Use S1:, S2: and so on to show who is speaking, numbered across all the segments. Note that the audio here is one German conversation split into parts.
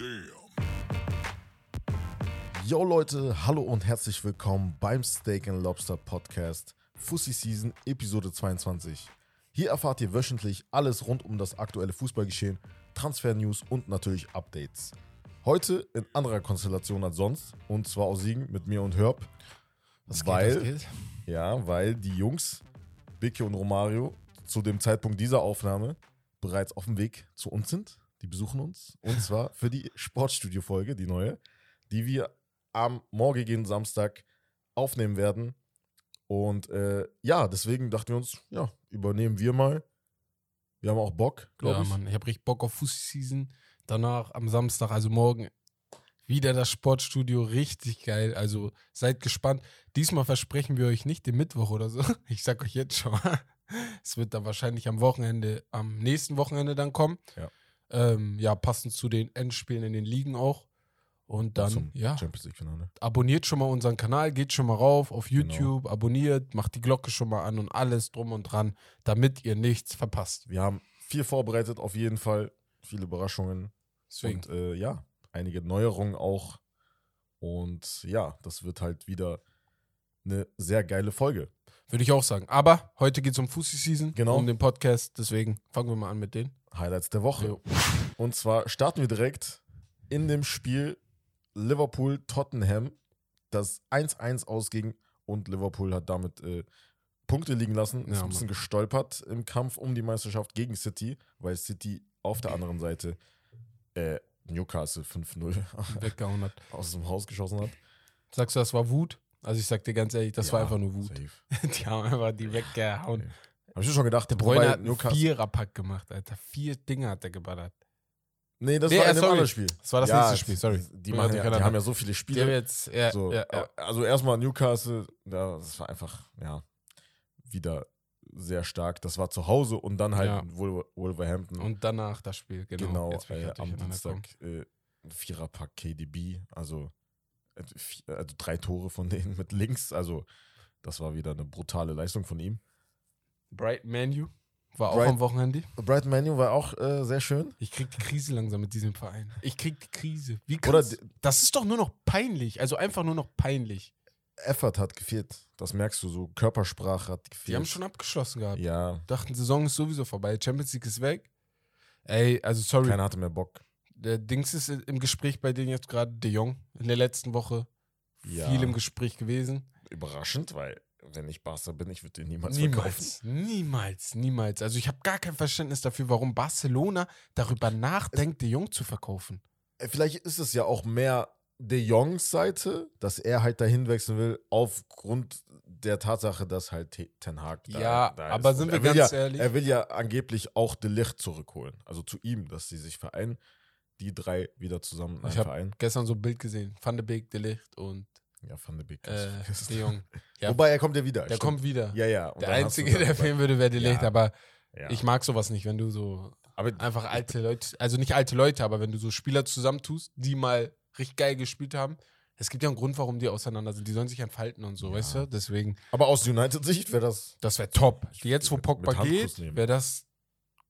S1: Damn.
S2: Yo Leute, hallo und herzlich willkommen beim Steak and Lobster Podcast Fussi Season Episode 22. Hier erfahrt ihr wöchentlich alles rund um das aktuelle Fußballgeschehen, Transfer-News und natürlich Updates. Heute in anderer Konstellation als sonst und zwar aus Siegen mit mir und Herb.
S3: Geht,
S2: weil,
S3: geht?
S2: ja, weil die Jungs, Bicke und Romario, zu dem Zeitpunkt dieser Aufnahme bereits auf dem Weg zu uns sind. Die besuchen uns. Und zwar für die Sportstudio-Folge, die neue, die wir am morgigen Samstag aufnehmen werden. Und äh, ja, deswegen dachten wir uns, ja, übernehmen wir mal. Wir haben auch Bock, glaube
S3: Ja,
S2: ich.
S3: Mann, ich habe richtig Bock auf Fußseason. Danach am Samstag, also morgen, wieder das Sportstudio. Richtig geil. Also seid gespannt. Diesmal versprechen wir euch nicht den Mittwoch oder so. Ich sag euch jetzt schon mal. Es wird dann wahrscheinlich am Wochenende, am nächsten Wochenende dann kommen.
S2: Ja.
S3: Ähm, ja, passend zu den Endspielen in den Ligen auch. Und dann,
S2: Zum
S3: ja,
S2: Champions League-Finale.
S3: abonniert schon mal unseren Kanal, geht schon mal rauf auf
S2: Genau.
S3: YouTube, abonniert, macht die Glocke schon mal an und alles drum und dran, damit ihr nichts verpasst.
S2: Wir haben viel vorbereitet, auf jeden Fall. Viele Überraschungen.
S3: Deswegen.
S2: Und äh, ja, einige Neuerungen auch. Und ja, das wird halt wieder eine sehr geile Folge.
S3: Würde ich auch sagen. Aber heute geht es um Fussi-Season,
S2: Genau.
S3: um den Podcast. Deswegen fangen wir mal an mit denen.
S2: Highlights der Woche.
S3: Jo.
S2: Und zwar starten wir direkt in dem Spiel Liverpool-Tottenham, das 1-1 ausging und Liverpool hat damit äh, Punkte liegen lassen. Ist
S3: Ja,
S2: ein bisschen gestolpert im Kampf um die Meisterschaft gegen City, weil City auf der anderen Seite äh, Newcastle 5-0
S3: Weggehauen hat.
S2: aus dem Haus geschossen hat.
S3: Sagst du, das war Wut? Also ich sag dir ganz ehrlich, das war
S2: Ja,
S3: einfach nur Wut.
S2: safe.
S3: Die haben einfach die weggehauen.
S2: Okay. Hab ich schon gedacht,
S3: Der Bräuner
S2: wobei
S3: hat einen Viererpack gemacht, Alter. Vier Dinge hat er geballert.
S2: Nee, das
S3: Nee,
S2: war
S3: äh,
S2: in dem
S3: sorry.
S2: anderen Spiel.
S3: Das war das nächste Spiel, sorry.
S2: Die,
S3: Ja,
S2: machen ja, die haben ja so viele Spiele.
S3: jetzt, ja,
S2: So,
S3: ja, ja.
S2: Also erstmal Newcastle, ja, das war einfach, ja, wieder sehr stark. Das war zu Hause und dann halt
S3: Ja.
S2: Wolver Wolverhampton.
S3: Und danach das Spiel, genau.
S2: genau, äh, am. Dienstag äh, ein Viererpack KDB, also, äh, also drei Tore von denen mit links. Also das war wieder eine brutale Leistung von ihm.
S3: Bright Manu war auch
S2: Bright-
S3: am Wochenende.
S2: Brighton Manu war auch äh, sehr schön.
S3: Ich krieg die Krise langsam mit diesem Verein. Ich krieg die Krise. Wie
S2: Oder
S3: das ist doch nur noch peinlich. Also einfach nur noch peinlich.
S2: Effort hat gefehlt. Das merkst du so. Körpersprache hat gefehlt.
S3: Die haben schon abgeschlossen gehabt.
S2: Ja,
S3: Dachten, Saison ist sowieso vorbei. Champions League ist weg. Ey, also sorry.
S2: keiner hatte mehr Bock.
S3: Der Dings ist im Gespräch bei denen jetzt gerade De Jong in der letzten Woche.
S2: Ja.
S3: Viel im Gespräch gewesen.
S2: Überraschend, weil wenn ich Barca bin, ich würde den niemals verkaufen.
S3: Niemals, niemals, niemals. Also ich habe gar kein Verständnis dafür, warum Barcelona darüber nachdenkt, De Jong zu verkaufen.
S2: Äh, Vielleicht ist es ja auch mehr De Jongs Seite, dass er halt dahin wechseln will, aufgrund der Tatsache, dass halt Te- Ten Hag da,
S3: Ja,
S2: da
S3: aber
S2: ist.
S3: sind
S2: Und
S3: wir ganz
S2: ja,
S3: ehrlich?
S2: Er will ja angeblich auch De Licht zurückholen. Also zu ihm, dass sie sich vereinen. Die drei wieder zusammen in
S3: Ich
S2: einem
S3: hab-
S2: Verein.
S3: Gestern so ein Bild gesehen. Van de Beek, De Ligt und
S2: Ja, Van de Beek.
S3: äh,
S2: ist-
S3: De Jong. Ja,
S2: Wobei, er kommt ja wieder.
S3: der
S2: stimmt.
S3: kommt wieder.
S2: Ja, ja. Und
S3: der Einzige, der fehlen würde, wäre De Ligt.
S2: Ja.
S3: Aber
S2: Ja.
S3: ich mag sowas nicht, wenn du so
S2: aber
S3: einfach alte Leute, also nicht alte Leute, aber wenn du so Spieler zusammentust, die mal richtig geil gespielt haben. Es gibt ja einen Grund, warum die auseinander sind. Die sollen sich entfalten und so,
S2: Ja.
S3: weißt du? Deswegen,
S2: Aber aus United-Sicht wäre das.
S3: das wäre top.
S2: Ich-
S3: Jetzt, wo Pogba geht, wäre das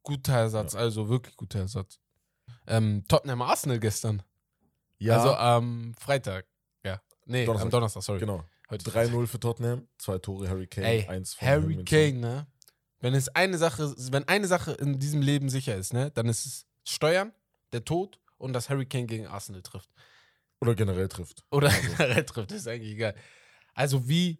S3: guter Ersatz. Also wirklich guter Ersatz. Ähm, Tottenham Arsenal gestern.
S2: Ja,
S3: Also am Freitag. Ja. Nee,
S2: Donnerstag.
S3: am Donnerstag, sorry.
S2: genau.
S3: Heute
S2: 3-0 für Tottenham, zwei Tore Harry Kane,
S3: Ey,
S2: eins von
S3: Harry. Kane, ne? Wenn es eine Sache, wenn eine Sache in diesem Leben sicher ist, ne, dann ist es Steuern, der Tod und dass Harry Kane gegen Arsenal trifft.
S2: Oder generell trifft.
S3: Oder
S2: Also.
S3: generell trifft, ist eigentlich egal. Also wie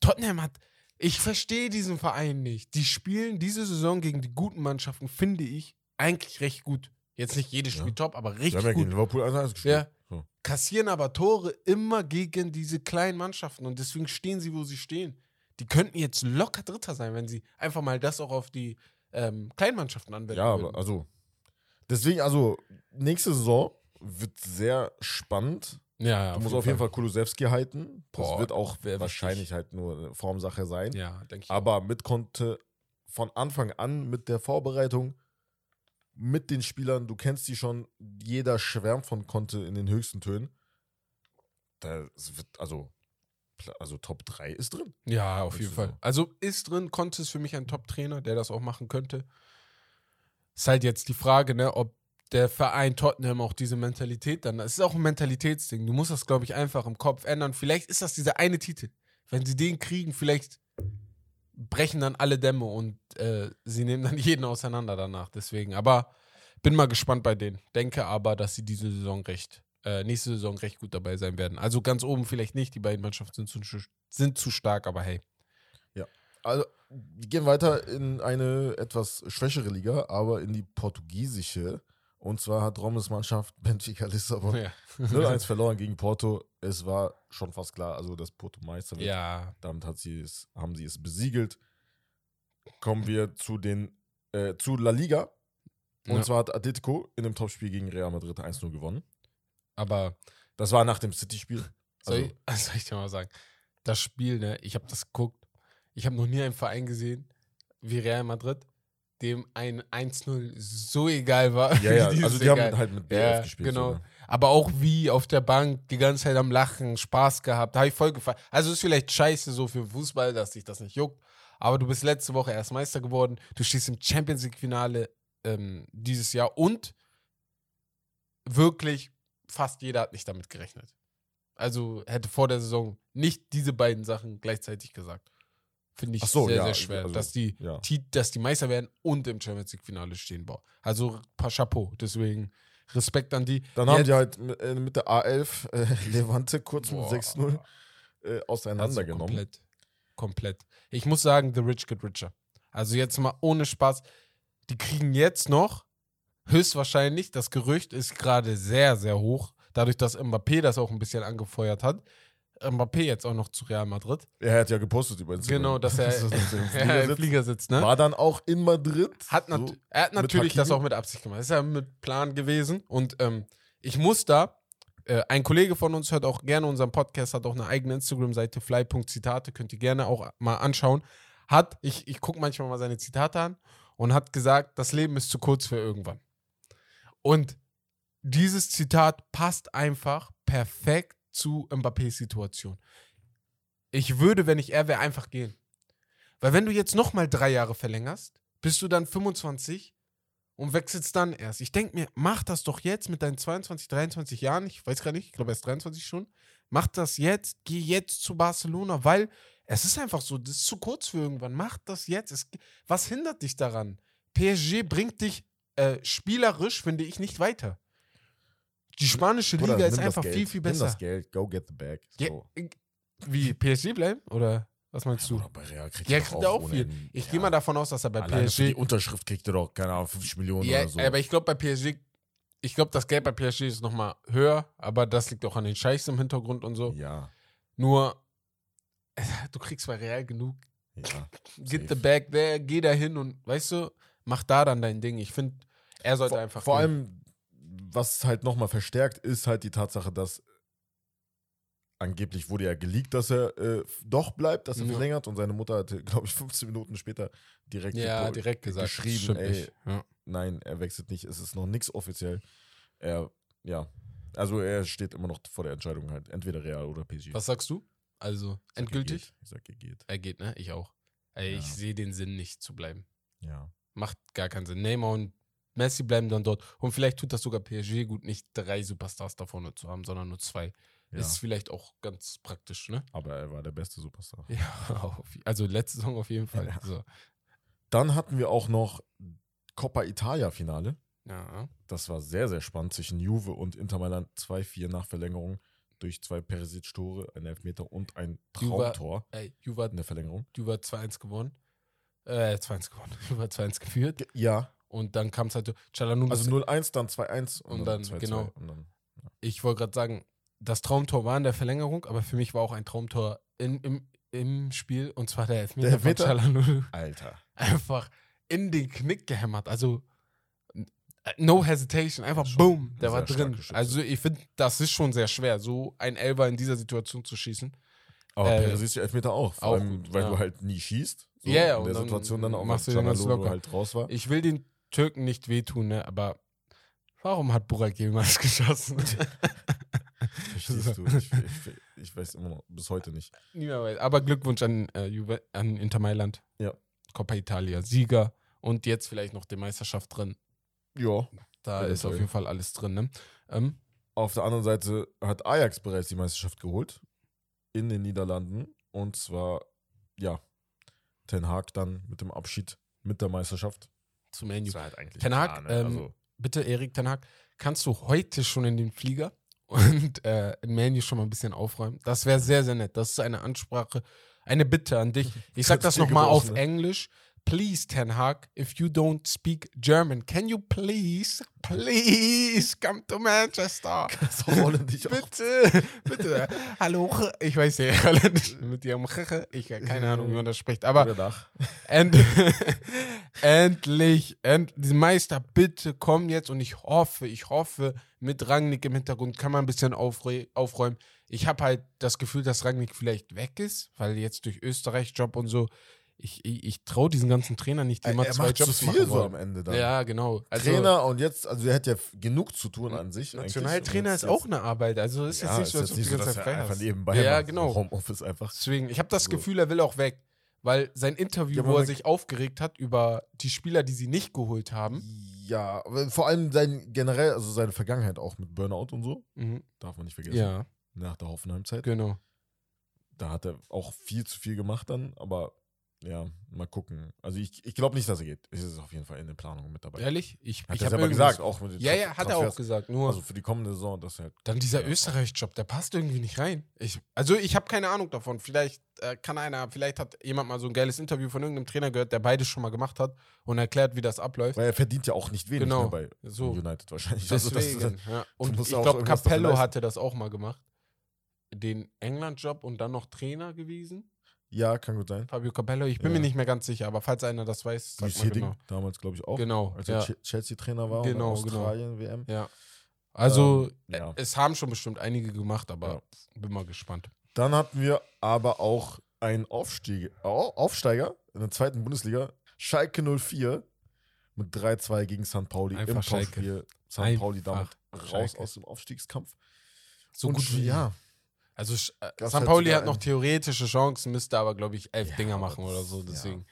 S3: Tottenham hat, ich verstehe diesen Verein nicht. Die spielen diese Saison gegen die guten Mannschaften, finde ich, eigentlich recht gut. Jetzt nicht jedes Spiel
S2: Ja.
S3: top, aber
S2: Wir
S3: richtig
S2: haben ja
S3: gut.
S2: gegen Liverpool 1-1 gespielt.
S3: Ja.
S2: So.
S3: Kassieren aber Tore immer gegen diese kleinen Mannschaften und deswegen stehen sie, wo sie stehen. Die könnten jetzt locker Dritter sein, wenn sie einfach mal das auch auf die ähm, Kleinmannschaften anwenden
S2: Ja,
S3: würden.
S2: aber also. Deswegen, also, nächste Saison wird sehr spannend.
S3: ja, ja,
S2: Du musst auf jeden Fall Kulusewski halten. Das
S3: Boah,
S2: wird auch wahrscheinlich
S3: wichtig.
S2: halt nur eine Formsache sein.
S3: Ja, denke ich.
S2: Aber mit konnte von Anfang an mit der Vorbereitung, mit den Spielern, du kennst die schon, jeder schwärmt von Conte in den höchsten Tönen. Das wird, also, also Top 3 ist drin.
S3: Ja, auf jeden Fall.
S2: Saison.
S3: Also ist drin, Conte ist für mich ein Top-Trainer, der das auch machen könnte. Ist halt jetzt die Frage, ne, ob der Verein Tottenham auch diese Mentalität dann. Es ist auch ein Mentalitätsding. Du musst das, glaube ich, einfach im Kopf ändern. Vielleicht ist das dieser eine Titel. Wenn sie den kriegen, vielleicht brechen dann alle Dämme und äh, sie nehmen dann jeden auseinander danach. Deswegen, aber bin mal gespannt bei denen. Denke aber, dass sie diese Saison recht, äh, nächste Saison recht gut dabei sein werden. Also ganz oben vielleicht nicht. Die beiden Mannschaften sind zu, sind zu stark, aber hey.
S2: Also, wir gehen weiter in eine etwas schwächere Liga, aber in die portugiesische. Und zwar hat Rommes Mannschaft Benfica Lissabon
S3: Ja.
S2: 0-1 verloren gegen Porto. Es war schon fast klar, also dass Porto Meister wird.
S3: ja.
S2: Damit hat sie es, haben sie es besiegelt. Kommen wir zu den äh, zu La Liga. Und
S3: Ja.
S2: zwar hat Atletico in dem Topspiel gegen Real Madrid 1-0 gewonnen.
S3: Aber
S2: Das war nach dem City-Spiel.
S3: soll,
S2: Also,
S3: ich, soll ich dir mal sagen, das Spiel, ne, ich habe das geguckt. Ich habe noch nie einen Verein gesehen wie Real Madrid, dem ein 1-0 so egal war.
S2: ja, ja, also die haben
S3: egal.
S2: halt mit BF
S3: Ja,
S2: gespielt.
S3: genau.
S2: sogar.
S3: Aber auch wie auf der Bank die ganze Zeit am Lachen, Spaß gehabt, habe ich voll gefallen. Also ist vielleicht scheiße so für Fußball, dass dich das nicht juckt. Aber du bist letzte Woche erst Meister geworden. Du stehst im Champions League-Finale ähm, dieses Jahr und wirklich fast jeder hat nicht damit gerechnet. Also hätte vor der Saison nicht diese beiden Sachen gleichzeitig gesagt. Finde ich
S2: so,
S3: sehr,
S2: ja,
S3: sehr schwer,
S2: also,
S3: dass, die,
S2: ja.
S3: die, dass die Meister werden und im Champions League-Finale stehen. Boah. Also paar Chapeau. Deswegen Respekt an die.
S2: Dann haben
S3: Jetzt-
S2: die halt mit, äh, mit der A11 äh, Levante kurz mit
S3: Boah.
S2: 6-0 äh,
S3: Also
S2: auseinandergenommen.
S3: komplett. Komplett. Ich muss sagen, The Rich Get Richer. Also jetzt mal ohne Spaß. Die kriegen jetzt noch, höchstwahrscheinlich, das Gerücht ist gerade sehr, sehr hoch, dadurch, dass Mbappé das auch ein bisschen angefeuert hat. Mbappé jetzt auch noch zu Real Madrid.
S2: Er hat ja gepostet über Instagram.
S3: Genau, dass er
S2: dass er im Flieger sitzt.
S3: Ne?
S2: War dann auch in Madrid.
S3: Hat
S2: so,
S3: er hat natürlich das auch mit Absicht gemacht. Das ist ja mit Plan gewesen. Und ähm, ich muss da, äh, ein Kollege von uns hört auch gerne unseren Podcast, hat auch eine eigene Instagram-Seite, fly.zitate, könnt ihr gerne auch mal anschauen. Hat, ich, ich gucke manchmal mal seine Zitate an und hat gesagt, das Leben ist zu kurz für irgendwann. Und dieses Zitat passt einfach perfekt zu Mbappés Situation. Ich würde, wenn ich er wäre, einfach gehen. Weil wenn du jetzt nochmal drei Jahre verlängerst, bist du dann 25 und wechselst dann erst. Ich denke mir, mach das doch jetzt mit deinen 22, 23 Jahren. Ich weiß gar nicht, ich glaube, er ist 23 schon. Mach das jetzt, geh jetzt zu Barcelona, weil es ist einfach so, das ist zu kurz für irgendwann. Mach das jetzt. Es, was hindert dich daran? PSG bringt dich äh, spielerisch, finde ich, nicht weiter. Die spanische
S2: Bruder,
S3: Liga ist
S2: nimm das
S3: einfach viel, viel
S2: Nimm
S3: besser.
S2: das Geld, go get the bag.
S3: Ja,
S2: So.
S3: wie, PSG bleiben? Oder was meinst du?
S2: Bruder, bei Real kriegt
S3: Ja,
S2: er
S3: kriegt auch
S2: ohne
S3: viel.
S2: Ende.
S3: Ich
S2: Ja.
S3: gehe mal davon aus, dass er bei
S2: Alleine für die
S3: PSG.
S2: Unterschrift kriegt er doch, keine Ahnung, 50 Millionen
S3: Ja,
S2: oder so.
S3: aber ich glaube bei PSG, ich glaube, das Geld bei PSG ist nochmal höher, aber das liegt auch an den Scheichs im Hintergrund und so.
S2: ja,
S3: Nur, äh, du kriegst bei Real genug.
S2: ja.
S3: Get
S2: Safe.
S3: the bag there, geh da hin und, weißt du, mach da dann dein Ding. Ich finde, er sollte
S2: Vor,
S3: einfach.
S2: vor
S3: gehen.
S2: allem, was halt nochmal verstärkt, ist halt die Tatsache, dass angeblich wurde ja geleakt, dass er äh, doch bleibt, dass er
S3: Ja.
S2: verlängert und seine Mutter hatte, glaube ich, 15 Minuten später direkt,
S3: Ja, direkt gesagt.
S2: geschrieben, ey.
S3: Ja.
S2: nein, er wechselt nicht, es ist noch nichts offiziell. Er, ja, also er steht immer noch vor der Entscheidung halt, entweder Real oder PSG.
S3: Was sagst du? Also,
S2: Ich
S3: endgültig?
S2: Ich sag, er geht.
S3: Er geht, ne? Ich auch. Ey,
S2: Ja.
S3: ich sehe den Sinn nicht zu bleiben.
S2: Ja.
S3: Macht gar keinen Sinn. Neymar und Messi bleiben dann dort. Und vielleicht tut das sogar PSG gut, nicht drei Superstars da vorne zu haben, sondern nur zwei.
S2: ja.
S3: Ist vielleicht auch ganz praktisch, ne?
S2: Aber er war der beste Superstar.
S3: Ja, also letzte Saison auf jeden Fall.
S2: Ja.
S3: So.
S2: Dann hatten wir auch noch Coppa Italia Finale.
S3: Ja.
S2: Das war sehr, sehr spannend zwischen Juve und Inter Mailand. 2-4 nach Verlängerung durch zwei Perisic-Tore, ein Elfmeter und ein
S3: Juve-
S2: Traumtor
S3: Ey, Juve hat,
S2: in der Verlängerung.
S3: Juve hat 2-1 gewonnen. Äh, 2-1 gewonnen. Juve hat 2-1 geführt.
S2: Ge- Ja,
S3: Und dann kam es halt so, Chalanoulis,
S2: also 0-1, dann 2-1
S3: Und dann,
S2: 2-2
S3: genau.
S2: Und dann,
S3: ich wollte gerade sagen, das Traumtor war in der Verlängerung, aber für mich war auch ein Traumtor in, im, im Spiel und zwar der Elfmeter,
S2: Der Elfmeter?
S3: von Chalanoulis.
S2: Alter.
S3: einfach in den Knick gehämmert. Also äh, no hesitation, einfach
S2: Schon
S3: boom, der war drin. Also ich finde, das ist schon sehr schwer, so ein Elber in dieser Situation zu schießen.
S2: Aber
S3: Äh,
S2: Perisic Elfmeter auch. Vor
S3: auch
S2: allem,
S3: gut,
S2: weil
S3: ja.
S2: du halt nie schießt. So,
S3: Ja, ja,
S2: In
S3: und
S2: der
S3: dann
S2: Situation dann auch,
S3: machst du den ganz locker.
S2: halt raus war.
S3: Ich will den Türken nicht wehtun, ne, aber warum hat Burak Yilmaz geschossen?
S2: Verstehst du? Ich, ich, ich weiß immer noch, bis heute nicht.
S3: Niemand weiß. Aber Glückwunsch an, äh, Juve, an Inter Mailand.
S2: Ja.
S3: Coppa Italia, Sieger und jetzt vielleicht noch die Meisterschaft drin.
S2: Ja,
S3: Da ist auf jeden Fall alles drin. Ne? Ähm,
S2: Auf der anderen Seite hat Ajax bereits die Meisterschaft geholt in den Niederlanden. Und zwar, ja, Ten Hag dann mit dem Abschied mit der Meisterschaft.
S3: Zu Menu.
S2: Das war halt
S3: Ten Hag,
S2: klar, ne?
S3: ähm,
S2: also,
S3: Bitte, Erik Ten Hag, kannst du heute schon in den Flieger und äh, in Menu schon mal ein bisschen aufräumen? Das wäre sehr, sehr nett. Das ist eine Ansprache, eine Bitte an dich. Ich sag das nochmal auf
S2: ne?
S3: Englisch. Please, Ten Hag, if you don't speak German, can you please, please come to Manchester?
S2: das wollen dich auch.
S3: Bitte, bitte. Hallo, ich weiß nicht, Holländisch mit ihrem ich keine Ahnung, wie man das spricht, aber. End endlich, end die Meister, bitte komm jetzt und ich hoffe, ich hoffe, mit Rangnick im Hintergrund kann man ein bisschen aufrä- aufräumen. Ich habe halt das Gefühl, dass Rangnick vielleicht weg ist, weil jetzt durch Österreich Job und so, ich, ich, ich traue diesen ganzen Trainer nicht, die immer
S2: er
S3: zwei
S2: macht zu
S3: Jobs
S2: viel
S3: machen
S2: so am. Ende dann.
S3: Ja, genau. Also,
S2: Trainer und jetzt, also er hat ja genug zu tun an sich.
S3: Nationaltrainer ist auch eine Arbeit. Also ist
S2: ja,
S3: jetzt nicht so,
S2: ist
S3: als ob
S2: nicht
S3: du
S2: so,
S3: die
S2: dass
S3: ganze
S2: er
S3: Zeit
S2: einfach
S3: hast.
S2: nebenbei
S3: Ja, genau.
S2: Homeoffice einfach.
S3: Deswegen, ich habe das
S2: So.
S3: Gefühl, er will auch weg. Weil sein Interview,
S2: Ja,
S3: wo er sich aufgeregt hat über die Spieler, die sie nicht geholt haben.
S2: Ja, vor allem sein generell, also seine Vergangenheit auch mit Burnout und so,
S3: Mhm.
S2: darf man nicht vergessen.
S3: Ja,
S2: Nach der Hoffenheim-Zeit.
S3: genau.
S2: Da hat er auch viel zu viel gemacht dann, aber ja, mal gucken. Also ich, ich glaube nicht, dass er geht. Es ist auf jeden Fall in den Planungen mit dabei.
S3: Ehrlich? Ich,
S2: Hat
S3: ich habe
S2: gesagt, auch mit den
S3: Ja, ja, hat er auch gesagt. Nur
S2: Also für die kommende Saison, dass er halt
S3: dann dieser
S2: ja,
S3: Österreich-Job, der passt irgendwie nicht rein. Ich, also ich habe keine Ahnung davon. Vielleicht äh, kann einer, vielleicht hat jemand mal so ein geiles Interview von irgendeinem Trainer gehört, der beides schon mal gemacht hat und erklärt, wie das abläuft.
S2: Weil er verdient ja auch nicht wenig
S3: Genau.
S2: ne, bei
S3: So.
S2: United wahrscheinlich. Also das
S3: Deswegen. ja. Und ich glaube, Capello hatte das auch mal gemacht. Den England-Job und dann noch Trainer gewesen.
S2: Ja, kann gut sein.
S3: Fabio Capello, ich bin
S2: Ja.
S3: mir nicht mehr ganz sicher, aber falls einer das weiß, sagt mal genau.
S2: damals, glaube ich, auch.
S3: Genau,
S2: Als er
S3: ja.
S2: Che- Chelsea-Trainer war
S3: Genau,
S2: und
S3: genau.
S2: Australien WM.
S3: Ja. Also,
S2: Ähm, ja.
S3: es haben schon bestimmt einige gemacht, aber bin mal gespannt.
S2: Dann hatten wir aber auch einen Aufstieg, Au- Aufsteiger in der zweiten Bundesliga, Schalke 04 mit 3-2 gegen St. Pauli
S3: Einfach
S2: im
S3: Schalke.
S2: Topspiel. St. Pauli damit raus
S3: Schalke.
S2: aus dem Aufstiegskampf.
S3: So
S2: Und
S3: gut wie.
S2: ja.
S3: Also, äh,
S2: Gab's
S3: St.
S2: halt
S3: Pauli hat noch theoretische Chancen, müsste aber, glaube ich, elf
S2: Ja,
S3: Dinger machen oder so.
S2: ja.
S3: Deswegen.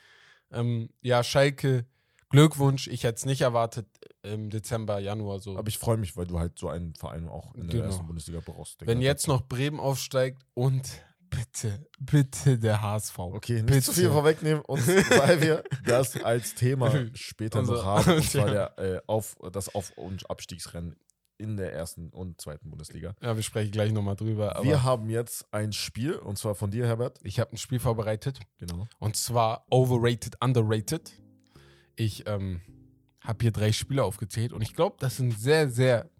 S3: Ja, ähm, ja Schalke, Glückwunsch. Ich hätte es nicht erwartet im Dezember, Januar so.
S2: Aber ich freue mich, weil du halt so einen Verein auch in der
S3: Genau.
S2: ersten Bundesliga brauchst.
S3: Wenn jetzt noch Bremen aufsteigt und bitte, bitte der HSV.
S2: Okay, nicht
S3: Bitte.
S2: zu viel vorwegnehmen, uns, weil wir das als Thema später
S3: Unser-
S2: noch haben. Und zwar der, äh, auf, das Auf- und Abstiegsrennen in der ersten und zweiten Bundesliga.
S3: Ja, wir sprechen gleich nochmal drüber.
S2: Wir haben jetzt ein Spiel, und zwar von dir, Herbert.
S3: ich habe ein Spiel vorbereitet.
S2: Genau.
S3: Und zwar Overrated, Underrated. Ich ähm, habe hier drei Spieler aufgezählt und ich glaube, das sind sehr, sehr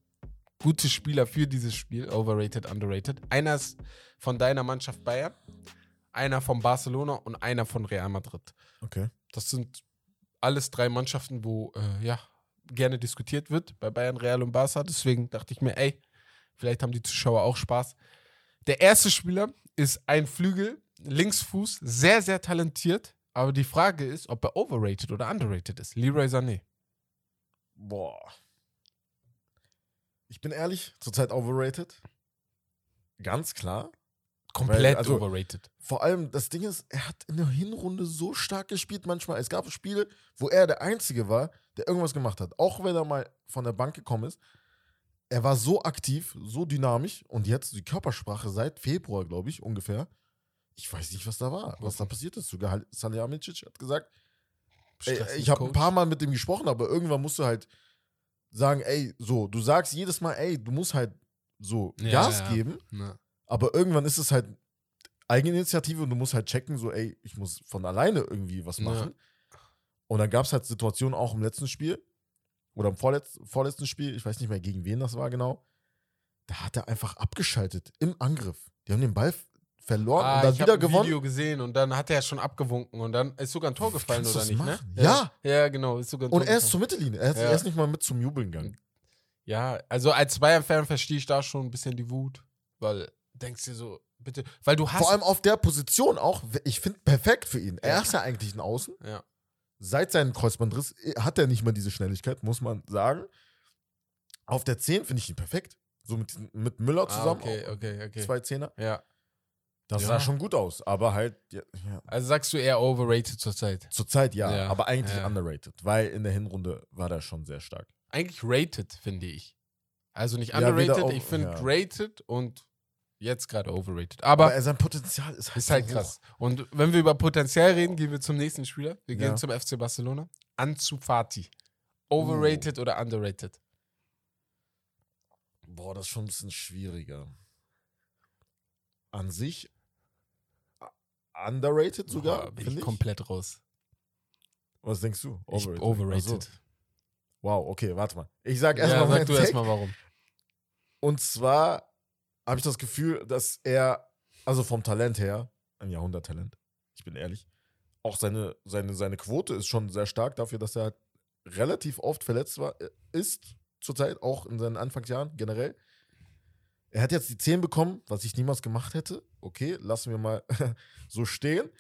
S3: gute Spieler für dieses Spiel. Overrated, Underrated. Einer ist von deiner Mannschaft Bayern, einer von Barcelona und einer von Real Madrid.
S2: Okay.
S3: Das sind alles drei Mannschaften, wo äh, ja gerne diskutiert wird bei Bayern, Real und Barca. Deswegen dachte ich mir, ey, vielleicht haben die Zuschauer auch Spaß. Der erste Spieler ist ein Flügel, Linksfuß, sehr, sehr talentiert. Aber die Frage ist, ob er overrated oder underrated ist. Leroy Sané.
S2: Boah. Ich bin ehrlich, zurzeit overrated. Ganz klar.
S3: Komplett
S2: also-
S3: overrated.
S2: Vor allem, das Ding ist, er hat in der Hinrunde so stark gespielt manchmal. Es gab Spiele, wo er der Einzige war, der irgendwas gemacht hat. Auch wenn er mal von der Bank gekommen ist. Er war so aktiv, so dynamisch. Und jetzt die Körpersprache seit Februar, glaube ich, ungefähr. Ich weiß nicht, was da war, was da passiert ist. Sogar Salihamidzic hat gesagt, ey, ich habe ein paar Mal mit ihm gesprochen, aber irgendwann musst du halt sagen, ey, so, du sagst jedes Mal, ey, du musst halt so
S3: Ja,
S2: Gas
S3: ja.
S2: geben.
S3: Na,
S2: Aber irgendwann ist es halt Eigeninitiative und du musst halt checken, so, ey, ich muss von alleine irgendwie was
S3: Ja.
S2: machen. Und dann gab es halt Situationen auch im letzten Spiel oder im vorletz vorletzten Spiel, ich weiß nicht mehr, gegen wen das war genau. Da hat er einfach abgeschaltet im Angriff. Die haben den Ball verloren
S3: Ah,
S2: und dann
S3: ich
S2: wieder
S3: ein
S2: gewonnen.
S3: Video gesehen und dann hat er schon abgewunken und dann ist sogar ein Tor gefallen
S2: kannst
S3: oder nicht,
S2: machen?
S3: ne?
S2: Ja.
S3: Ja, genau, ist sogar ein
S2: Und er ist zur Mittellinie. Er,
S3: Ja.
S2: er ist nicht mal mit zum Jubeln gegangen.
S3: Ja, also als Bayern-Fan verstehe ich da schon ein bisschen die Wut, weil denkst dir so, bitte, weil du hast.
S2: Vor allem auf der Position auch, ich finde, perfekt für ihn. Er
S3: Ja.
S2: ist ja eigentlich ein Außen.
S3: ja.
S2: seit seinem Kreuzbandriss äh, hat er nicht mehr diese Schnelligkeit, muss man sagen. Auf der 10 finde ich ihn perfekt. So mit, mit Müller
S3: Ah,
S2: zusammen.
S3: okay, okay, okay.
S2: Zwei Zehner.
S3: Ja.
S2: Das
S3: Ja.
S2: sah schon gut aus. Aber halt, ja, ja.
S3: Also sagst du eher overrated zurzeit.
S2: zur Zeit ja,
S3: Ja,
S2: aber eigentlich underrated. Weil in der Hinrunde war der schon sehr stark.
S3: eigentlich rated, finde ich. Also nicht underrated, ich finde rated und jetzt gerade overrated.
S2: Aber,
S3: Aber
S2: er- sein Potenzial ist halt,
S3: ist halt
S2: so
S3: krass. Und wenn wir über Potenzial reden, gehen wir zum nächsten Spieler. Wir gehen
S2: Ja.
S3: zum FC Barcelona. Ansu Fati. Overrated
S2: Uh.
S3: oder underrated?
S2: Boah, das ist schon ein bisschen schwieriger. An sich underrated sogar,
S3: Boah, bin
S2: finde
S3: ich
S2: ich.
S3: komplett raus.
S2: Was denkst du?
S3: Ich
S2: Ach
S3: overrated.
S2: so. Wow, okay, warte mal. Ich sag
S3: Ja,
S2: erstmal
S3: sag
S2: meinen
S3: du erstmal warum.
S2: Und zwar habe ich das Gefühl, dass er, also vom Talent her, ein Jahrhunderttalent, ich bin ehrlich, auch seine, seine, seine Quote ist schon sehr stark dafür, dass er halt relativ oft verletzt war, äh, ist zurzeit, auch in seinen Anfangsjahren generell. Er hat jetzt die 10 bekommen, was ich niemals gemacht hätte. Okay, lassen wir mal so stehen.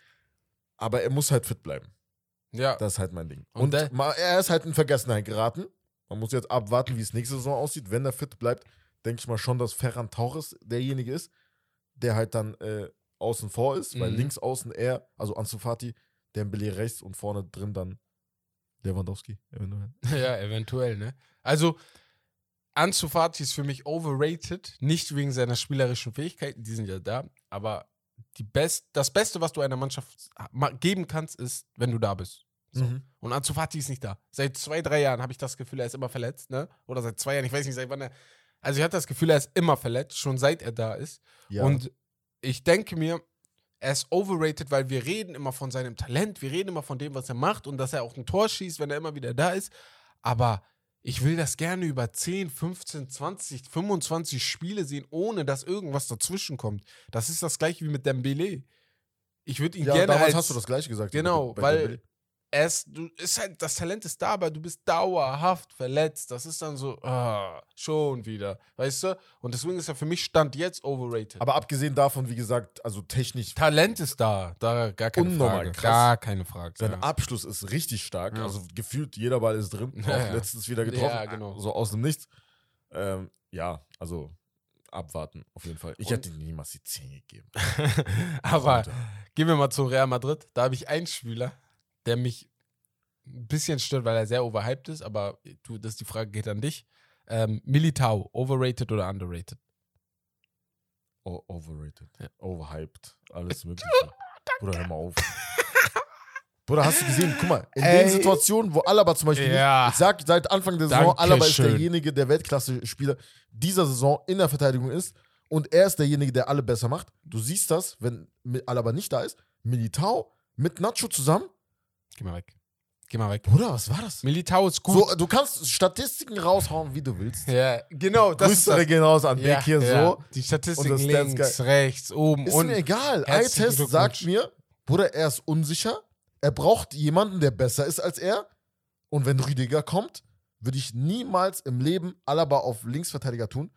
S2: Aber er muss halt fit bleiben.
S3: Ja,
S2: Das ist halt mein Ding.
S3: Und
S2: Und, er ist halt in Vergessenheit geraten. Man muss jetzt abwarten, wie es nächste Saison aussieht. Wenn er fit bleibt, denke ich mal schon, dass Ferran Torres derjenige ist, der halt dann äh, außen vor ist, weil
S3: Mhm.
S2: links außen er, also Ansu Fati, Dembele rechts und vorne drin dann Lewandowski. eventuell.
S3: ja, eventuell, ne? Also, Ansu Fati ist für mich overrated, nicht wegen seiner spielerischen Fähigkeiten, die sind ja da, aber die Best, das Beste, was du einer Mannschaft ma- geben kannst, ist, wenn du da bist. So.
S2: Mhm.
S3: Und Ansu Fati ist nicht da. Seit zwei, drei Jahren habe ich das Gefühl, er ist immer verletzt, ne? Oder seit zwei Jahren, ich weiß nicht, seit wann er. Also ich hatte das Gefühl, er ist immer verletzt, schon seit er da ist.
S2: Ja.
S3: Und ich denke mir, er ist overrated, weil wir reden immer von seinem Talent, wir reden immer von dem, was er macht und dass er auch ein Tor schießt, wenn er immer wieder da ist. Aber ich will das gerne über 10, 15, 20, 25 Spiele sehen, ohne dass irgendwas dazwischen kommt. Das ist das gleiche wie mit Dembele. Ich würde ihn
S2: ja,
S3: gerne
S2: damals
S3: als,
S2: hast du das gleiche gesagt.
S3: Genau, weil
S2: Dembele.
S3: Ist, du, ist halt, das Talent ist da, aber du bist dauerhaft verletzt. Das ist dann so, ah, schon wieder, weißt du? Und deswegen ist er für mich Stand jetzt overrated.
S2: Aber abgesehen davon, wie gesagt, also technisch,
S3: Talent ist da, da gar keine
S2: Unnormal
S3: Frage.
S2: krass.
S3: Gar keine Frage.
S2: sein
S3: ja.
S2: Abschluss ist richtig stark.
S3: Ja.
S2: Also gefühlt jeder Ball ist drin.
S3: Ja,
S2: auch letztens wieder getroffen.
S3: Ja, genau.
S2: So aus dem Nichts. Ähm, ja, also abwarten auf jeden Fall. Ich
S3: Und-
S2: hätte ihm niemals die 10 gegeben.
S3: aber gehen wir mal zu Real Madrid. Da habe ich einen Spieler, der mich ein bisschen stört, weil er sehr overhyped ist, aber du, das die Frage geht an dich. Ähm, Militao, overrated oder underrated?
S2: O overrated.
S3: Ja.
S2: Overhyped. Alles Mögliche. Bruder, hör mal auf. Bruder, hast du gesehen? Guck mal, in
S3: Ey.
S2: den Situationen, wo Alaba zum Beispiel.
S3: Ja.
S2: Ich sag seit Anfang der Saison, Alaba ist
S3: Dankeschön.
S2: derjenige, der Weltklasse-Spieler dieser Saison in der Verteidigung ist. Und er ist derjenige, der alle besser macht. Du siehst das, wenn Alaba nicht da ist. Militao mit Nacho zusammen.
S3: Geh mal weg. Geh mal weg.
S2: Bruder, was war das?
S3: Militao ist gut.
S2: So, du kannst Statistiken raushauen, wie du willst.
S3: ja, genau. Das ist
S2: Grüße
S3: das.
S2: gehen raus an
S3: Ja,
S2: Beck hier
S3: ja.
S2: so.
S3: Die Statistiken links, rechts, oben
S2: Ist
S3: und
S2: mir egal. Eye-Test sagt mir, Bruder, er ist unsicher. Er braucht jemanden, der besser ist als er. Und wenn Rüdiger kommt, würde ich niemals im Leben Alaba auf Linksverteidiger tun.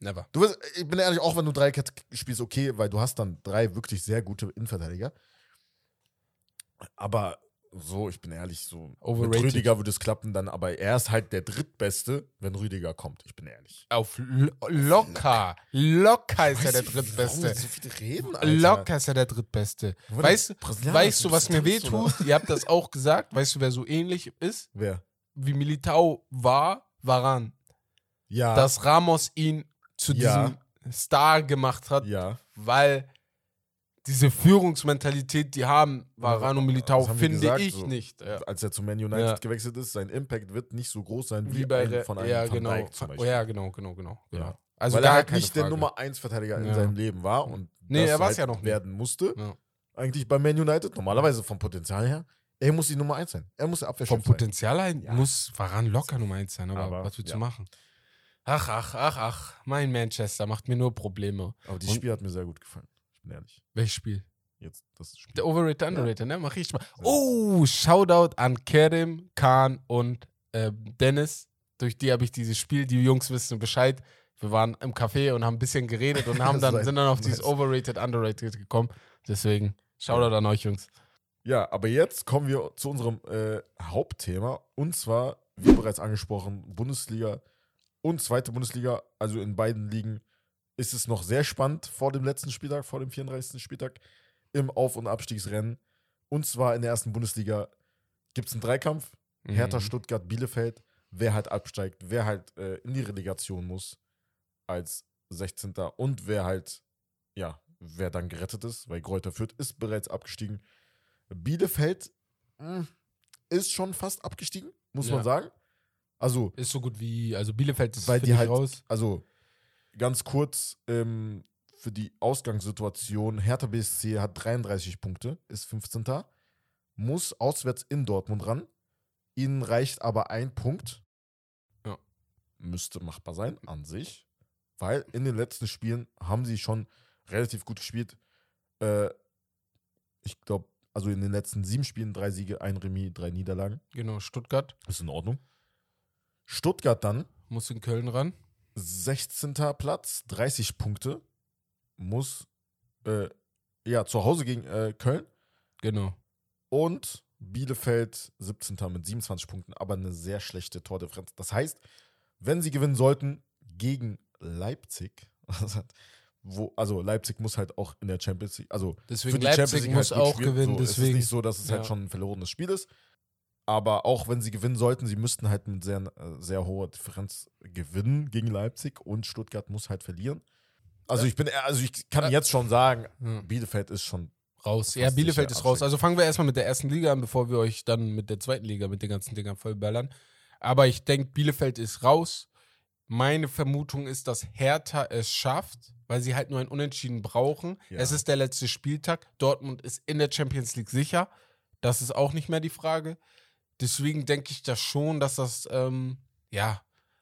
S3: never.
S2: Du wirst, ich bin ehrlich, auch wenn du Dreikett spielst, okay, weil du hast dann drei wirklich sehr gute Innenverteidiger. Aber so, ich bin ehrlich, so
S3: Overrated.
S2: mit Rüdiger würde es klappen dann, aber er ist halt der drittbeste, wenn Rüdiger kommt. Ich bin ehrlich.
S3: Auf lo locker. Locker ist er der drittbeste.
S2: so viele reden, Alter?
S3: Locker ist er der drittbeste. Weißt, du-
S2: Brasilianer
S3: weißt du, was mir wehtut? Ihr habt das auch gesagt. Weißt du, wer so ähnlich ist?
S2: Wer?
S3: Wie Militao war, Varan.
S2: Ja.
S3: Dass Ramos ihn zu
S2: Ja.
S3: diesem Star gemacht hat,
S2: ja.
S3: weil diese Führungsmentalität, die haben Varan und Militao, finde
S2: gesagt,
S3: ich
S2: so.
S3: nicht. Ja.
S2: Als er zu Man United
S3: Ja.
S2: gewechselt ist, sein Impact wird nicht so groß sein wie,
S3: Wie bei
S2: ein, von einem
S3: ja,
S2: Van
S3: genau.
S2: Dijk zum Beispiel.
S3: ja, genau, genau, genau. genau.
S2: Ja.
S3: Also
S2: Weil er halt nicht der
S3: Frage.
S2: Nummer 1 Verteidiger in seinem Leben war und
S3: Nee,
S2: das
S3: er
S2: halt
S3: ja noch nie.
S2: werden musste.
S3: Ja.
S2: Eigentlich bei Man United, normalerweise vom Potenzial her. Er muss die Nummer 1 sein. Er muss der
S3: Vom
S2: Abwehrchef sein.
S3: Potenzial her muss Varan locker Nummer 1 sein, aber,
S2: Aber,
S3: was willst du machen? Ach, ach, ach, ach, mein Manchester macht mir nur Probleme.
S2: Aber dieses
S3: Und-
S2: Spiel hat mir sehr gut gefallen. Bin ehrlich.
S3: Welches Spiel?
S2: Jetzt das Spiel.
S3: Der Overrated, Underrated, ne? Mach ich mal. Oh, Shoutout an Kerim, Khan und äh, Dennis. Durch die habe ich dieses Spiel, die Jungs wissen Bescheid. Wir waren im Café und haben ein bisschen geredet und haben dann, sind dann auf dieses. Overrated, Underrated gekommen. Deswegen, Shoutout an euch Jungs.
S2: Ja, aber jetzt kommen wir zu unserem äh, Hauptthema. Und zwar, wie bereits angesprochen, Bundesliga und zweite Bundesliga, also in beiden Ligen, ist es noch sehr spannend vor dem letzten Spieltag, vor dem 34. Spieltag im Auf- und Abstiegsrennen. Und zwar in der ersten Bundesliga gibt es einen Dreikampf. Hertha,
S3: Mhm.
S2: Stuttgart, Bielefeld. wer halt absteigt, wer halt äh, in die Relegation muss als 16. und wer halt, ja, wer dann gerettet ist, weil Kräuter Fürth ist bereits abgestiegen. Bielefeld mh, ist schon fast abgestiegen, muss
S3: Ja.
S2: man sagen. Also,
S3: Ist so gut wie, also Bielefeld ist
S2: weil die halt,
S3: raus.
S2: also ganz kurz ähm, für die Ausgangssituation, Hertha BSC hat 33 Punkte, ist 15. Muss auswärts in Dortmund ran. Ihnen reicht aber ein Punkt.
S3: Ja.
S2: Müsste machbar sein, an sich. Weil in den letzten Spielen haben sie schon relativ gut gespielt. Äh, ich glaube, also in den letzten sieben Spielen drei Siege, ein Remis, drei Niederlagen.
S3: Genau, Stuttgart
S2: Ist in Ordnung. Stuttgart dann
S3: muss in Köln ran.
S2: 16. Platz, 30 Punkte. Muss äh, ja zu Hause gegen äh, Köln
S3: Genau.
S2: und Bielefeld 17. mit 27 Punkten, aber eine sehr schlechte Tordifferenz. Das heißt, wenn sie gewinnen sollten gegen Leipzig, wo, also Leipzig muss halt auch in der Champions League, also
S3: Deswegen
S2: die
S3: Leipzig muss
S2: gut
S3: auch
S2: spielen.
S3: gewinnen.
S2: So, Es ist
S3: deswegen.
S2: nicht so, dass es
S3: Ja.
S2: halt schon ein verlorenes Spiel ist. Aber auch wenn sie gewinnen sollten, sie müssten halt mit sehr, äh, sehr hoher Differenz gewinnen gegen Leipzig und Stuttgart muss halt verlieren. Also ich bin, eher- also ich kann
S3: Äh,
S2: jetzt schon sagen,
S3: Ja.
S2: Bielefeld ist schon
S3: raus. Ja, Bielefeld ist raus. Also fangen wir erstmal mit der ersten Liga an, bevor wir euch dann mit der zweiten Liga mit den ganzen Dingern vollballern. Aber ich denke, Bielefeld ist raus. Meine Vermutung ist, dass Hertha es schafft, weil sie halt nur ein Unentschieden brauchen.
S2: Ja.
S3: Es ist der letzte Spieltag. Dortmund ist in der Champions League sicher. Das ist auch nicht mehr die Frage. Deswegen denke ich da schon, dass das ähm, ja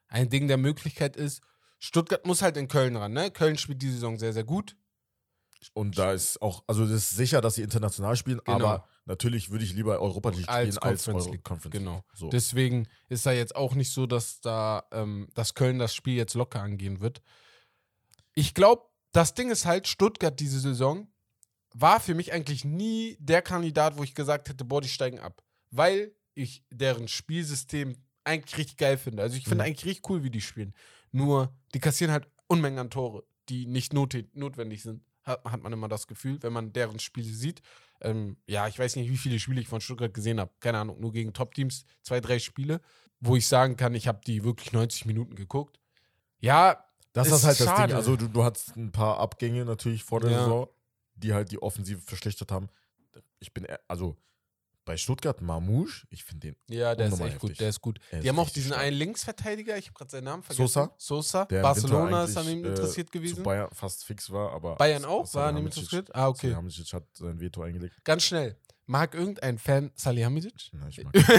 S3: ein Ding der Möglichkeit ist. Stuttgart muss halt in Köln ran. Ne? Köln spielt die Saison sehr, sehr gut.
S2: und da ist auch, also das ist sicher, dass sie international spielen,
S3: Genau.
S2: aber natürlich würde ich lieber Europa League
S3: Als
S2: spielen als
S3: Conference
S2: Euro
S3: League.
S2: Conference
S3: Genau.
S2: League. So.
S3: Deswegen ist da jetzt auch nicht so, dass da, ähm, dass Köln das Spiel jetzt locker angehen wird. Ich glaube, das Ding ist halt, Stuttgart diese Saison war für mich eigentlich nie der Kandidat, wo ich gesagt hätte, boah, die steigen ab. Weil ich deren Spielsystem eigentlich richtig geil finde. Also ich finde
S2: Mhm.
S3: eigentlich richtig cool, wie die spielen. Nur, die kassieren halt Unmengen an Tore, die nicht not notwendig sind. Hat, hat man immer das Gefühl, wenn man deren Spiele sieht. Ähm, ja, ich weiß nicht, wie viele Spiele ich von Stuttgart gesehen habe. Keine Ahnung, nur gegen Top-Teams, zwei, drei Spiele, wo ich sagen kann, ich habe die wirklich 90 Minuten geguckt. Ja,
S2: Das
S3: Ist
S2: ist halt das
S3: schade.
S2: Ding. Also du, du hattest ein paar Abgänge natürlich vor der
S3: Ja.
S2: Saison, die halt die Offensive verschlechtert haben. Ich bin, eher- also bei Stuttgart Mamouche, ich finde den,
S3: ja, der ist echt gut,
S2: heftig.
S3: der ist gut.
S2: er
S3: Die
S2: ist
S3: haben auch diesen
S2: stark.
S3: einen Linksverteidiger, ich habe gerade seinen Namen vergessen.
S2: Sosa?
S3: Sosa.
S2: Der
S3: Barcelona ist an ihm
S2: eigentlich,
S3: interessiert
S2: äh,
S3: gewesen.
S2: Zu Bayern fast fix war, aber
S3: Bayern auch? War an ihm interessiert? Ah, okay.
S2: Salihamidzic hat sein Veto eingelegt.
S3: Ganz schnell. Mag irgendein Fan Salihamidzic?
S2: Na, ich mag ihn nicht.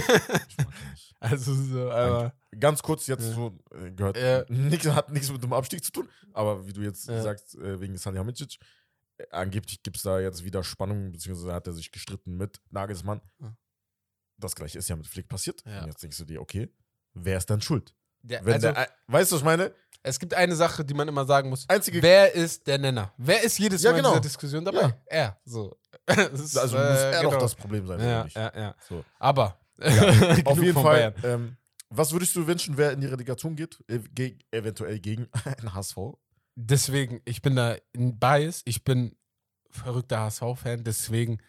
S2: Ich mag ihn nicht.
S3: Also so, aber
S2: Ganz kurz jetzt
S3: Ja.
S2: so äh, gehört,
S3: Ja.
S2: nix, hat nichts mit dem Abstieg zu tun, aber wie du jetzt
S3: Ja.
S2: sagst, äh, wegen Salihamidzic, äh, angeblich gibt es da jetzt wieder Spannungen, beziehungsweise hat er sich gestritten mit Nagelsmann.
S3: Ja.
S2: Das gleiche ist ja mit Flick passiert.
S3: Ja.
S2: Und jetzt denkst du dir, okay, wer ist dann schuld? Wenn
S3: also,
S2: der, weißt du, was ich meine?
S3: es gibt eine Sache, die man immer sagen muss.
S2: Einzige,
S3: Wer ist der Nenner? Wer ist jedes
S2: Ja,
S3: Mal in
S2: genau.
S3: dieser Diskussion dabei?
S2: Ja.
S3: Er. So. Das ist,
S2: also
S3: äh,
S2: muss er
S3: genau.
S2: doch das Problem sein,
S3: Ja, ja, ja.
S2: So.
S3: Aber.
S2: Auf jeden Fall, ähm, was würdest du wünschen, wer in die Relegation geht? Äh, ge eventuell gegen einen HSV?
S3: Deswegen, ich bin da in Bias. Ich bin verrückter HSV-Fan. Deswegen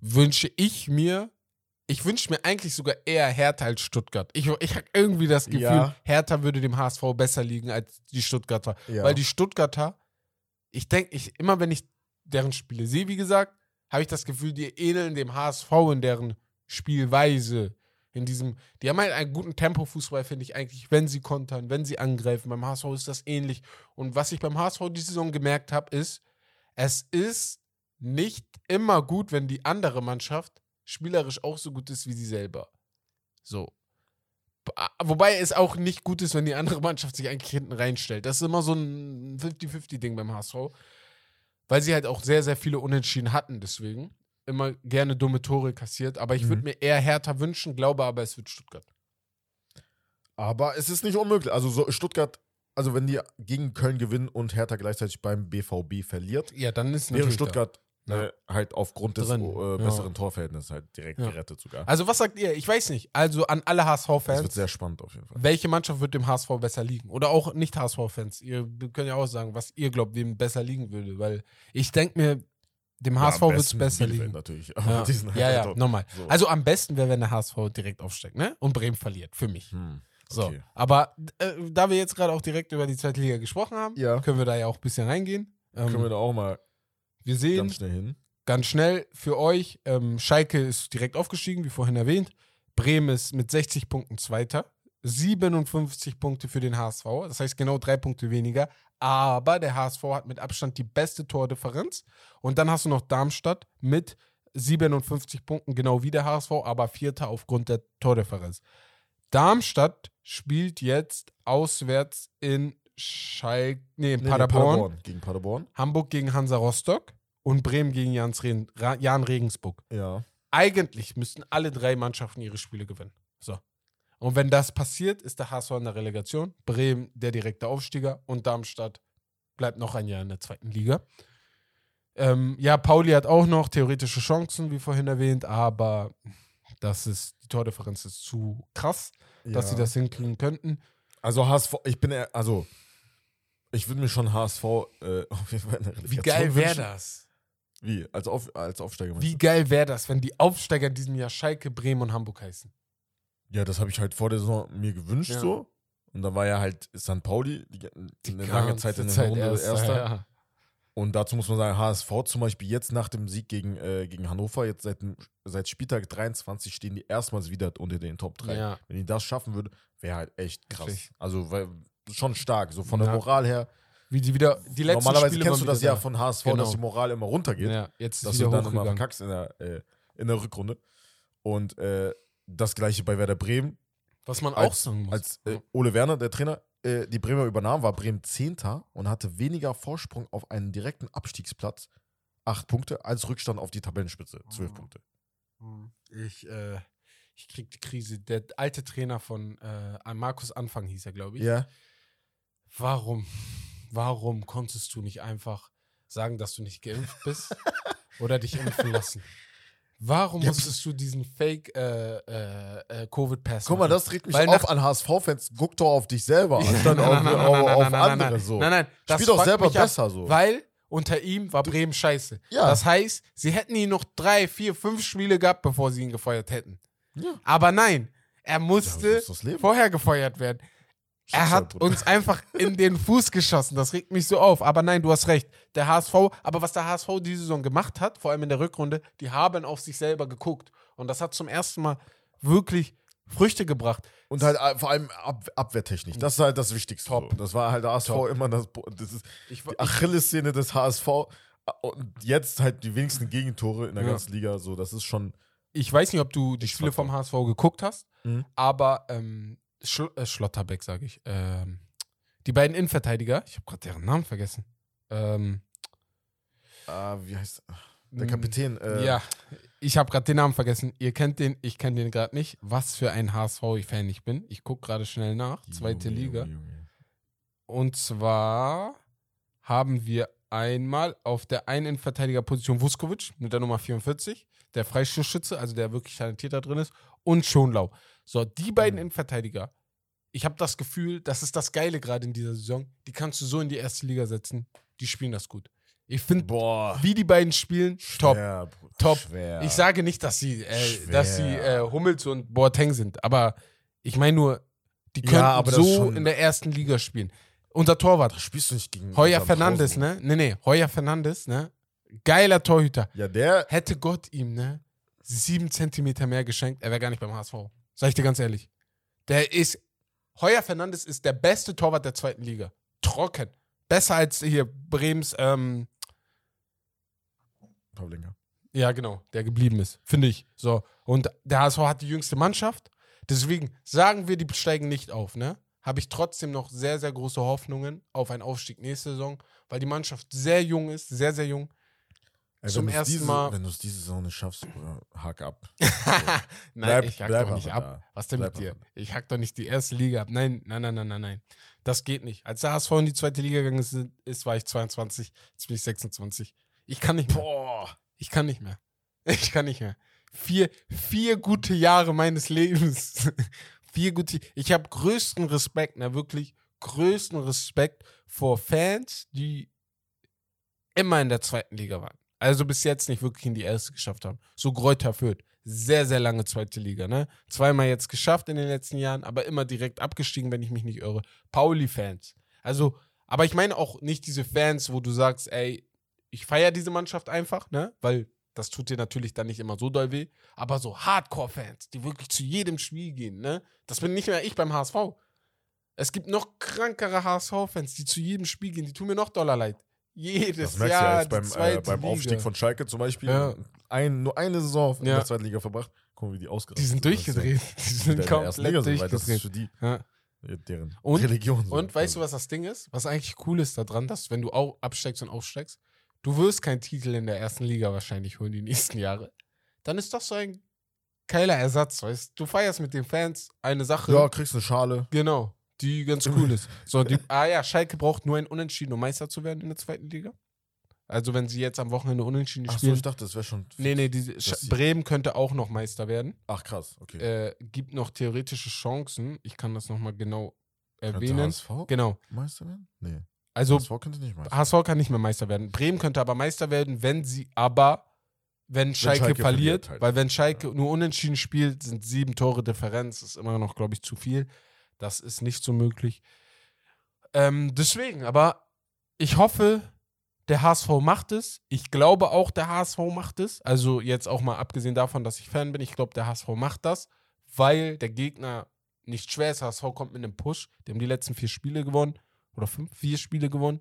S3: wünsche ich mir, ich wünsche mir eigentlich sogar eher Hertha als Stuttgart. Ich, ich habe irgendwie das Gefühl,
S2: Ja.
S3: Hertha würde dem HSV besser liegen als die Stuttgarter.
S2: Ja.
S3: Weil die Stuttgarter, ich denke, ich, immer wenn ich deren Spiele sehe, wie gesagt, habe ich das Gefühl, die ähneln dem HSV in deren Spielweise. In diesem, die haben halt einen guten Tempo-Fußball, finde ich eigentlich, wenn sie kontern, wenn sie angreifen. Beim HSV ist das ähnlich. Und was ich beim HSV die Saison gemerkt habe, ist, es ist nicht immer gut, wenn die andere Mannschaft spielerisch auch so gut ist wie sie selber. So. Wobei es auch nicht gut ist, wenn die andere Mannschaft sich eigentlich hinten reinstellt. Das ist immer so ein 50-50-Ding beim HSV. Weil sie halt auch sehr, sehr viele Unentschieden hatten, deswegen. Immer gerne dumme Tore kassiert. Aber ich würde
S2: Mhm.
S3: mir eher Hertha wünschen, glaube aber, es wird Stuttgart.
S2: Aber es ist nicht unmöglich. Also so Stuttgart, also wenn die gegen Köln gewinnen und Hertha gleichzeitig beim BVB verliert,
S3: Ja, dann ist
S2: wäre Stuttgart
S3: Ja.
S2: äh, halt aufgrund des
S3: Drin,
S2: äh,
S3: ja.
S2: besseren Torverhältnisses halt direkt
S3: Ja.
S2: gerettet sogar.
S3: Also, was sagt ihr? Ich weiß nicht. Also, an alle
S2: Das
S3: HSV-Fans.
S2: wird sehr spannend auf jeden Fall.
S3: Welche Mannschaft wird dem HSV besser liegen? Oder auch nicht HSV-Fans. Ihr könnt ja auch sagen, was ihr glaubt, wem besser liegen würde. Weil ich denke mir, dem HSV
S2: am
S3: wird es besser liegen.
S2: natürlich. Aber
S3: Ja,
S2: die sind halt
S3: ja, ja nochmal.
S2: So.
S3: Also am besten wäre, wenn der HSV direkt aufsteigt, ne? Und Bremen verliert, für mich.
S2: Hm.
S3: So,
S2: Okay.
S3: aber äh, da wir jetzt gerade auch direkt über die zweite Liga gesprochen haben,
S2: Ja.
S3: können wir da ja auch ein bisschen reingehen. Ähm,
S2: Können wir da auch mal
S3: wir sehen
S2: ganz schnell hin.
S3: ganz schnell für euch, ähm, Schalke ist direkt aufgestiegen, wie vorhin erwähnt. Bremen ist mit 60 Punkten Zweiter. 57 Punkte für den HSV. Das heißt genau drei Punkte weniger. Aber der HSV hat mit Abstand die beste Tordifferenz. Und dann hast du noch Darmstadt mit 57 Punkten, genau wie der HSV, aber Vierter aufgrund der Tordifferenz. Darmstadt spielt jetzt auswärts in Schalke, nee, in
S2: Nee, nee,
S3: Paderborn.
S2: Gegen Paderborn.
S3: Hamburg gegen Hansa Rostock und Bremen gegen Jans Jan Regensburg.
S2: Ja.
S3: Eigentlich müssten alle drei Mannschaften ihre Spiele gewinnen. So. Und wenn das passiert, ist der HSV in der Relegation, Bremen der direkte Aufstieger und Darmstadt bleibt noch ein Jahr in der zweiten Liga. Ähm, ja, Pauli hat auch noch theoretische Chancen, wie vorhin erwähnt, aber das ist, die Tordifferenz ist zu krass, dass
S2: ja.
S3: sie das hinkriegen könnten.
S2: Also HSV, ich bin also ich würde mir schon HSV äh, auf jeden Fall in der
S3: Wie
S2: Relegation
S3: geil wäre das?
S2: Wie? Als, auf, als Aufsteiger
S3: Wie geil wäre das, wenn die Aufsteiger in diesem Jahr Schalke, Bremen und Hamburg heißen?
S2: Ja, das habe ich halt vor der Saison mir gewünscht
S3: Ja.
S2: so. Und dann war ja halt St. Pauli die, eine lange Zeit in der
S3: Zeit
S2: Runde
S3: erster,
S2: Erster.
S3: ja.
S2: Und dazu muss man sagen, HSV zum Beispiel jetzt nach dem Sieg gegen, äh, gegen Hannover, jetzt seit, seit Spieltag 23 stehen die erstmals wieder unter den Top 3.
S3: Ja.
S2: Wenn die das schaffen würden, wäre halt echt krass.
S3: Wirklich.
S2: Also weil, schon stark, so von der. Moral her.
S3: Wie die wieder, die letzten
S2: Normalerweise
S3: Spiele
S2: kennst du das ja
S3: da.
S2: von HSV,
S3: Genau.
S2: dass die Moral immer runtergeht.
S3: Ja, jetzt ist
S2: dass du dann immer verkackst in der, äh, in der Rückrunde. Und äh, das gleiche bei Werder Bremen.
S3: Was man auch
S2: Als,
S3: sagen muss.
S2: als äh, Ole Werner, der Trainer, äh, die Bremer übernahm, war Bremen Zehnter und hatte weniger Vorsprung auf einen direkten Abstiegsplatz, acht Punkte, als Rückstand auf die Tabellenspitze, zwölf
S3: Mhm.
S2: Punkte.
S3: ich, äh, ich krieg die Krise. Der alte Trainer von äh, Markus Anfang hieß er, glaube ich.
S2: Ja.
S3: Warum? Warum konntest du nicht einfach sagen, dass du nicht geimpft bist oder dich impfen lassen? Warum
S2: Ja,
S3: musstest du diesen Fake äh, äh, äh, Covid-Pass
S2: Guck mal, das regt mich
S3: Weil
S2: auf an HSV-Fans. Guck doch auf dich selber, anstatt
S3: Nein,
S2: auf,
S3: nein, nein,
S2: auf,
S3: nein,
S2: auf
S3: nein, nein,
S2: andere so.
S3: Nein, nein, das
S2: Spiel doch selber
S3: ab,
S2: besser so.
S3: Weil unter ihm war Bremen scheiße.
S2: Ja.
S3: Das heißt, sie hätten ihn noch drei, vier, fünf Spiele gehabt, bevor sie ihn gefeuert hätten.
S2: Ja.
S3: Aber nein, er
S2: Ja,
S3: musste
S2: Leben.
S3: vorher gefeuert werden. Er hat uns einfach in den Fuß geschossen. Das regt mich so auf. Aber nein, du hast recht. Der HSV, aber was der HSV diese Saison gemacht hat, vor allem in der Rückrunde, die haben auf sich selber geguckt. Und das hat zum ersten Mal wirklich Früchte gebracht.
S2: Und halt äh, vor allem Ab Abwehrtechnik. Das ist halt das Wichtigste.
S3: Top.
S2: Das war halt der HSV
S3: Top.
S2: immer das, das ist
S3: Ich,
S2: die Achillessehne des HSV. Und jetzt halt die wenigsten Gegentore in der
S3: Ja.
S2: ganzen Liga. So, das ist schon.
S3: ich weiß nicht, ob du die Spiele vom HSV geguckt hast,
S2: Mhm.
S3: aber ähm, Schl äh, Schlotterbeck, sage ich. Ähm, die beiden Innenverteidiger, ich habe gerade deren Namen vergessen. Ähm,
S2: Ah, wie heißt der
S3: mh,
S2: Kapitän? Äh,
S3: Ja, ich habe gerade den Namen vergessen. Ihr kennt den, ich kenne den gerade nicht. Was für ein HSV-Fan ich bin. Ich gucke gerade schnell nach. Zweite
S2: Junge,
S3: Liga.
S2: Junge.
S3: Und zwar haben wir einmal auf der einen Innenverteidigerposition Vuskovic mit der Nummer 44, der Freistoßschütze, also der wirklich talentiert da drin ist, und Schonlau. So, die beiden
S2: Mhm.
S3: Innenverteidiger. Ich habe das Gefühl, das ist das Geile gerade in dieser Saison. Die kannst du so in die erste Liga setzen. Die spielen das gut. Ich finde, wie die beiden spielen, top.
S2: Schwer, Bruder,
S3: Top.
S2: Schwer.
S3: Ich sage nicht, dass sie, äh, dass sie äh, Hummels und Boateng sind, aber ich meine nur, die
S2: Ja,
S3: können
S2: das ist
S3: so in der ersten Liga spielen. Unser Torwart,
S2: Da spielst du nicht gegen.
S3: Heuer. Fernandes, ne? Nee, nee, Heuer Fernandes, ne? Geiler Torhüter.
S2: Ja, der.
S3: Hätte Gott ihm, ne? Sieben Zentimeter mehr geschenkt, er wäre gar nicht beim HSV. Sag ich dir ganz ehrlich. Der ist, Heuer Fernandes ist der beste Torwart der zweiten Liga. Trocken. Besser als hier Brems, ähm,
S2: Pavlenka.
S3: Ja, genau, der geblieben ist, finde ich. So. Und der HSV hat die jüngste Mannschaft. Deswegen sagen wir, die steigen nicht auf, ne? Habe ich trotzdem noch sehr, sehr große Hoffnungen auf einen Aufstieg nächste Saison, weil die Mannschaft sehr jung ist, sehr, sehr jung.
S2: Ey,
S3: Zum ersten
S2: diese,
S3: Mal-
S2: Wenn du es diese Saison nicht schaffst, Bruder, hack ab.
S3: Nein,
S2: Bleib-
S3: ich hack
S2: bleib
S3: doch nicht ab.
S2: da.
S3: Was denn
S2: Bleib
S3: mit dir? Ich hack doch nicht die erste Liga ab. Nein, nein, nein, nein, nein, nein. Das geht nicht. Als der HSV in die zweite Liga gegangen ist, ist, war ich 22, jetzt bin ich 26. Ich kann nicht mehr.
S2: Boah.
S3: Ich kann nicht mehr. Ich kann nicht mehr. Vier, vier gute Jahre meines Lebens. vier gute. Ich habe größten Respekt, na wirklich größten Respekt vor Fans, die immer in der zweiten Liga waren. Also bis jetzt nicht wirklich in die erste geschafft haben. So Gräuter Fürth. sehr, sehr lange zweite Liga, ne? Zweimal jetzt geschafft in den letzten Jahren, aber immer direkt abgestiegen, wenn ich mich nicht irre. Pauli-Fans. Also, aber ich meine auch nicht diese Fans, wo du sagst, ey, ich feiere diese Mannschaft einfach, ne? Weil das tut dir natürlich dann nicht immer so doll weh. Aber so Hardcore-Fans, die wirklich zu jedem Spiel gehen, ne? Das bin nicht mehr ich beim HSV. Es gibt noch krankere HSV-Fans, die zu jedem Spiel gehen, die tun mir noch doller leid. Jedes
S2: Das merkst du
S3: Jahr.
S2: ja jetzt
S3: die
S2: beim, äh, beim
S3: Liga.
S2: Aufstieg von Schalke zum Beispiel.
S3: Ja.
S2: Ein, nur eine Saison in
S3: Ja.
S2: der zweiten Liga verbracht. Guck mal, wie die ausgerastet
S3: Die sind
S2: ist ja
S3: durchgedreht. Die
S2: in
S3: sind
S2: der
S3: komplett
S2: so, weil das ist
S3: durchgedreht.
S2: für die
S3: Ja.
S2: äh, deren
S3: Und-
S2: Religion. so.
S3: Und weißt du, was das Ding ist? Was eigentlich cool ist daran, dass wenn du auch absteigst und aufsteigst, du wirst keinen Titel in der ersten Liga wahrscheinlich holen die nächsten Jahre. Dann ist das so ein geiler Ersatz, weißt du? Du feierst mit den Fans eine Sache.
S2: Ja, kriegst eine Schale.
S3: Genau, die ganz cool ist. So, die, ah ja, Schalke braucht nur ein Unentschieden, um Meister zu werden in der zweiten Liga. Also wenn sie jetzt am Wochenende Unentschieden
S2: Ach so,
S3: spielen.
S2: ich dachte, das wäre schon.
S3: nee, nee, die, Bremen könnte auch noch Meister werden.
S2: Ach krass, okay.
S3: Äh, gibt noch theoretische Chancen. Ich kann das nochmal genau erwähnen.
S2: HSV
S3: Genau.
S2: Meister werden? Nee.
S3: Also
S2: HSV könnte nicht Meister
S3: HSV kann nicht mehr Meister werden. Bremen könnte aber Meister werden, wenn sie aber, wenn Schalke,
S2: Schalke
S3: verliert,
S2: verliert halt.
S3: weil wenn Schalke nur unentschieden spielt, sind sieben Tore Differenz, ist immer noch, glaube ich, zu viel. Das ist nicht so möglich. Ähm, deswegen, aber ich hoffe, der HSV macht es. Ich glaube auch, der HSV macht es. Also jetzt auch mal abgesehen davon, dass ich Fan bin, ich glaube, der HSV macht das, weil der Gegner nicht schwer ist. HSV kommt mit einem Push. Die haben die letzten vier Spiele gewonnen. Oder fünf, vier Spiele gewonnen.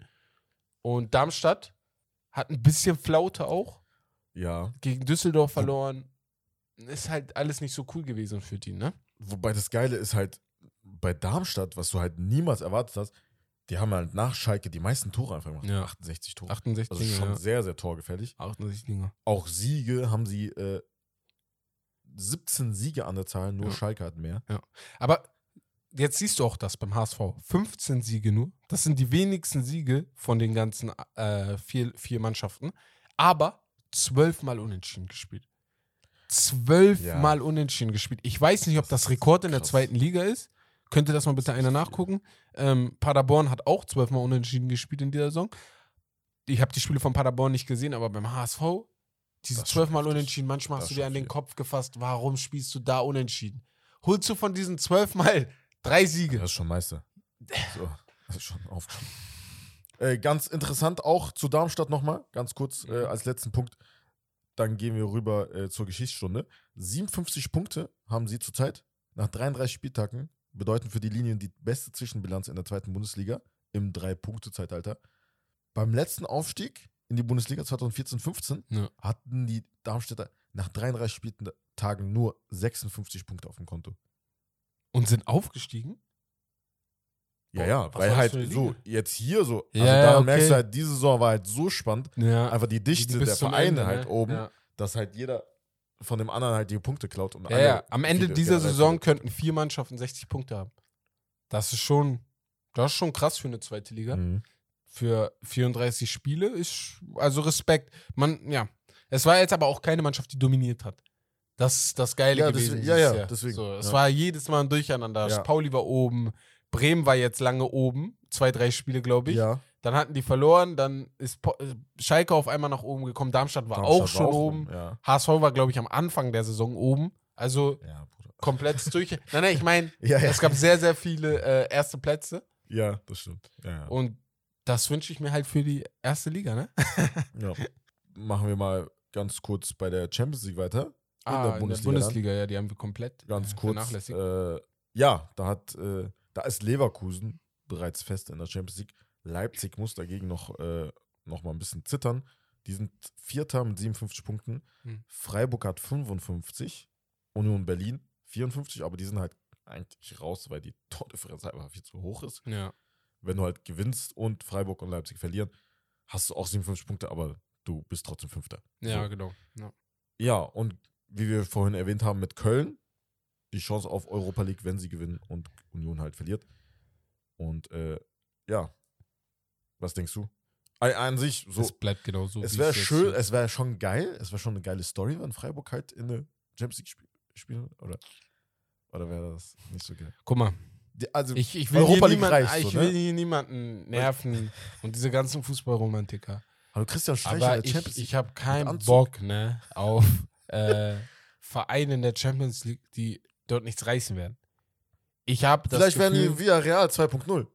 S3: Und Darmstadt hat ein bisschen Flaute auch.
S2: Ja.
S3: Gegen Düsseldorf verloren. Ist halt alles nicht so cool gewesen für die, ne?
S2: Wobei das Geile ist halt bei Darmstadt, was du halt niemals erwartet hast, die haben halt nach Schalke die meisten Tore einfach gemacht.
S3: Ja.
S2: 68 Tore.
S3: 68
S2: Also schon
S3: ja.
S2: sehr, sehr torgefällig.
S3: 68 Dinger.
S2: Auch Siege haben sie äh, 17 Siege an der Zahl, nur
S3: Ja.
S2: Schalke hat mehr.
S3: Aber jetzt siehst du auch das beim HSV. 15 Siege nur. Das sind die wenigsten Siege von den ganzen äh, vier, vier Mannschaften. Aber zwölfmal unentschieden gespielt. Zwölfmal unentschieden gespielt. Ich weiß nicht, ob
S2: Das
S3: das Rekord in der zweiten Liga ist. Könnte das mal bitte einer nachgucken? Ähm, Paderborn hat auch zwölfmal unentschieden gespielt in dieser Saison. Ich habe die Spiele von Paderborn nicht gesehen, aber beim HSV, diese zwölfmal unentschieden, manchmal hast du dir an den. Kopf gefasst, warum spielst du da unentschieden? Holst du von diesen zwölfmal drei Siege?
S2: Das ist schon Meister. So, das ist schon aufgestiegen. Äh, ganz interessant auch zu Darmstadt nochmal, ganz kurz äh,
S3: Mhm.
S2: als letzten Punkt. Dann gehen wir rüber äh, zur Geschichtsstunde. 57 Punkte haben sie zurzeit nach 33 Spieltagen, bedeuten für die Linien die beste Zwischenbilanz in der zweiten Bundesliga im Drei-Punkte-Zeitalter. Beim letzten Aufstieg in die Bundesliga 2014-15
S3: Ja.
S2: hatten die Darmstädter nach 33 Spieltagen nur 56 Punkte auf dem Konto.
S3: Und sind aufgestiegen?
S2: Ja, ja, weil halt so, jetzt hier so, also
S3: Ja,
S2: da
S3: okay.
S2: merkst du halt, diese Saison war halt so spannend,
S3: Ja.
S2: einfach die Dichte
S3: bis
S2: der Vereine
S3: Ende,
S2: halt
S3: ne?
S2: oben,
S3: Ja.
S2: dass halt jeder von dem anderen halt die Punkte klaut. Und
S3: Ja, ja. Am Ende dieser Saison könnten vier Mannschaften 60 Punkte haben. Das ist schon, das ist schon krass für eine zweite Liga.
S2: Mhm.
S3: Für 34 Spiele ist, also Respekt. Man, ja. Es war jetzt aber auch keine Mannschaft, die dominiert hat. Das ist das Geile
S2: Ja,
S3: gewesen.
S2: deswegen- ja, ja,
S3: Jahr.
S2: deswegen,
S3: So, es
S2: ja.
S3: war jedes Mal ein Durcheinander.
S2: Ja.
S3: Pauli war oben, Bremen war jetzt lange oben, zwei, drei Spiele, glaube ich.
S2: Ja,
S3: Dann hatten die verloren, dann ist Po- äh, Schalke auf einmal nach oben gekommen, Darmstadt war
S2: Darmstadt
S3: auch schon oben.
S2: Ja.
S3: HSV war, glaube ich, am Anfang der Saison oben. Also
S2: Ja, Bruder.
S3: komplettes durch. nein, nein, ich meine,
S2: Ja,
S3: es gab sehr, sehr viele äh, erste Plätze.
S2: ja, das stimmt.
S3: Und das wünsche ich mir halt für die erste Liga, ne?
S2: ja. Machen wir mal ganz kurz bei der Champions League weiter. In
S3: Ah,
S2: der Bundesliga.
S3: in der Bundesliga, ja, die haben wir komplett
S2: Ganz
S3: äh,
S2: kurz.
S3: vernachlässigt.
S2: Äh, ja, da hat, äh, da ist Leverkusen bereits fest in der Champions League. Leipzig muss dagegen noch, äh, noch mal ein bisschen zittern. Die sind Vierter mit 57 Punkten.
S3: Hm.
S2: Freiburg hat 55. Union Berlin 54, aber die sind halt eigentlich raus, weil die Tordifferenz einfach viel zu hoch ist.
S3: ja.
S2: Wenn du halt gewinnst und Freiburg und Leipzig verlieren, hast du auch 57 Punkte, aber du bist trotzdem Fünfter.
S3: ja,
S2: So.
S3: genau. Ja.
S2: Ja, und wie wir vorhin erwähnt haben mit Köln, die Chance auf Europa League, wenn sie gewinnen und Union halt verliert. Und äh, ja, was denkst du? An, sich, so,
S3: es bleibt genau so.
S2: es wäre schön, es wäre schon geil, es wäre schon eine geile Story, wenn Freiburg halt in der Champions League spiel, spielen, oder? Oder wäre das nicht so geil?
S3: Guck mal,
S2: Die, also,
S3: ich, ich will,
S2: Europa
S3: hier, niemanden,
S2: reicht
S3: ich
S2: ne?
S3: will hier niemanden nerven und diese ganzen Fußballromantiker.
S2: hallo Christian Streicher
S3: Aber ich,
S2: Champions
S3: ich
S2: League.
S3: habe keinen. Bock, ne, auf äh, Vereine in der Champions League, die dort nichts reißen werden. Ich habe das
S2: Vielleicht
S3: Gefühl,
S2: werden die Villarreal 2.0.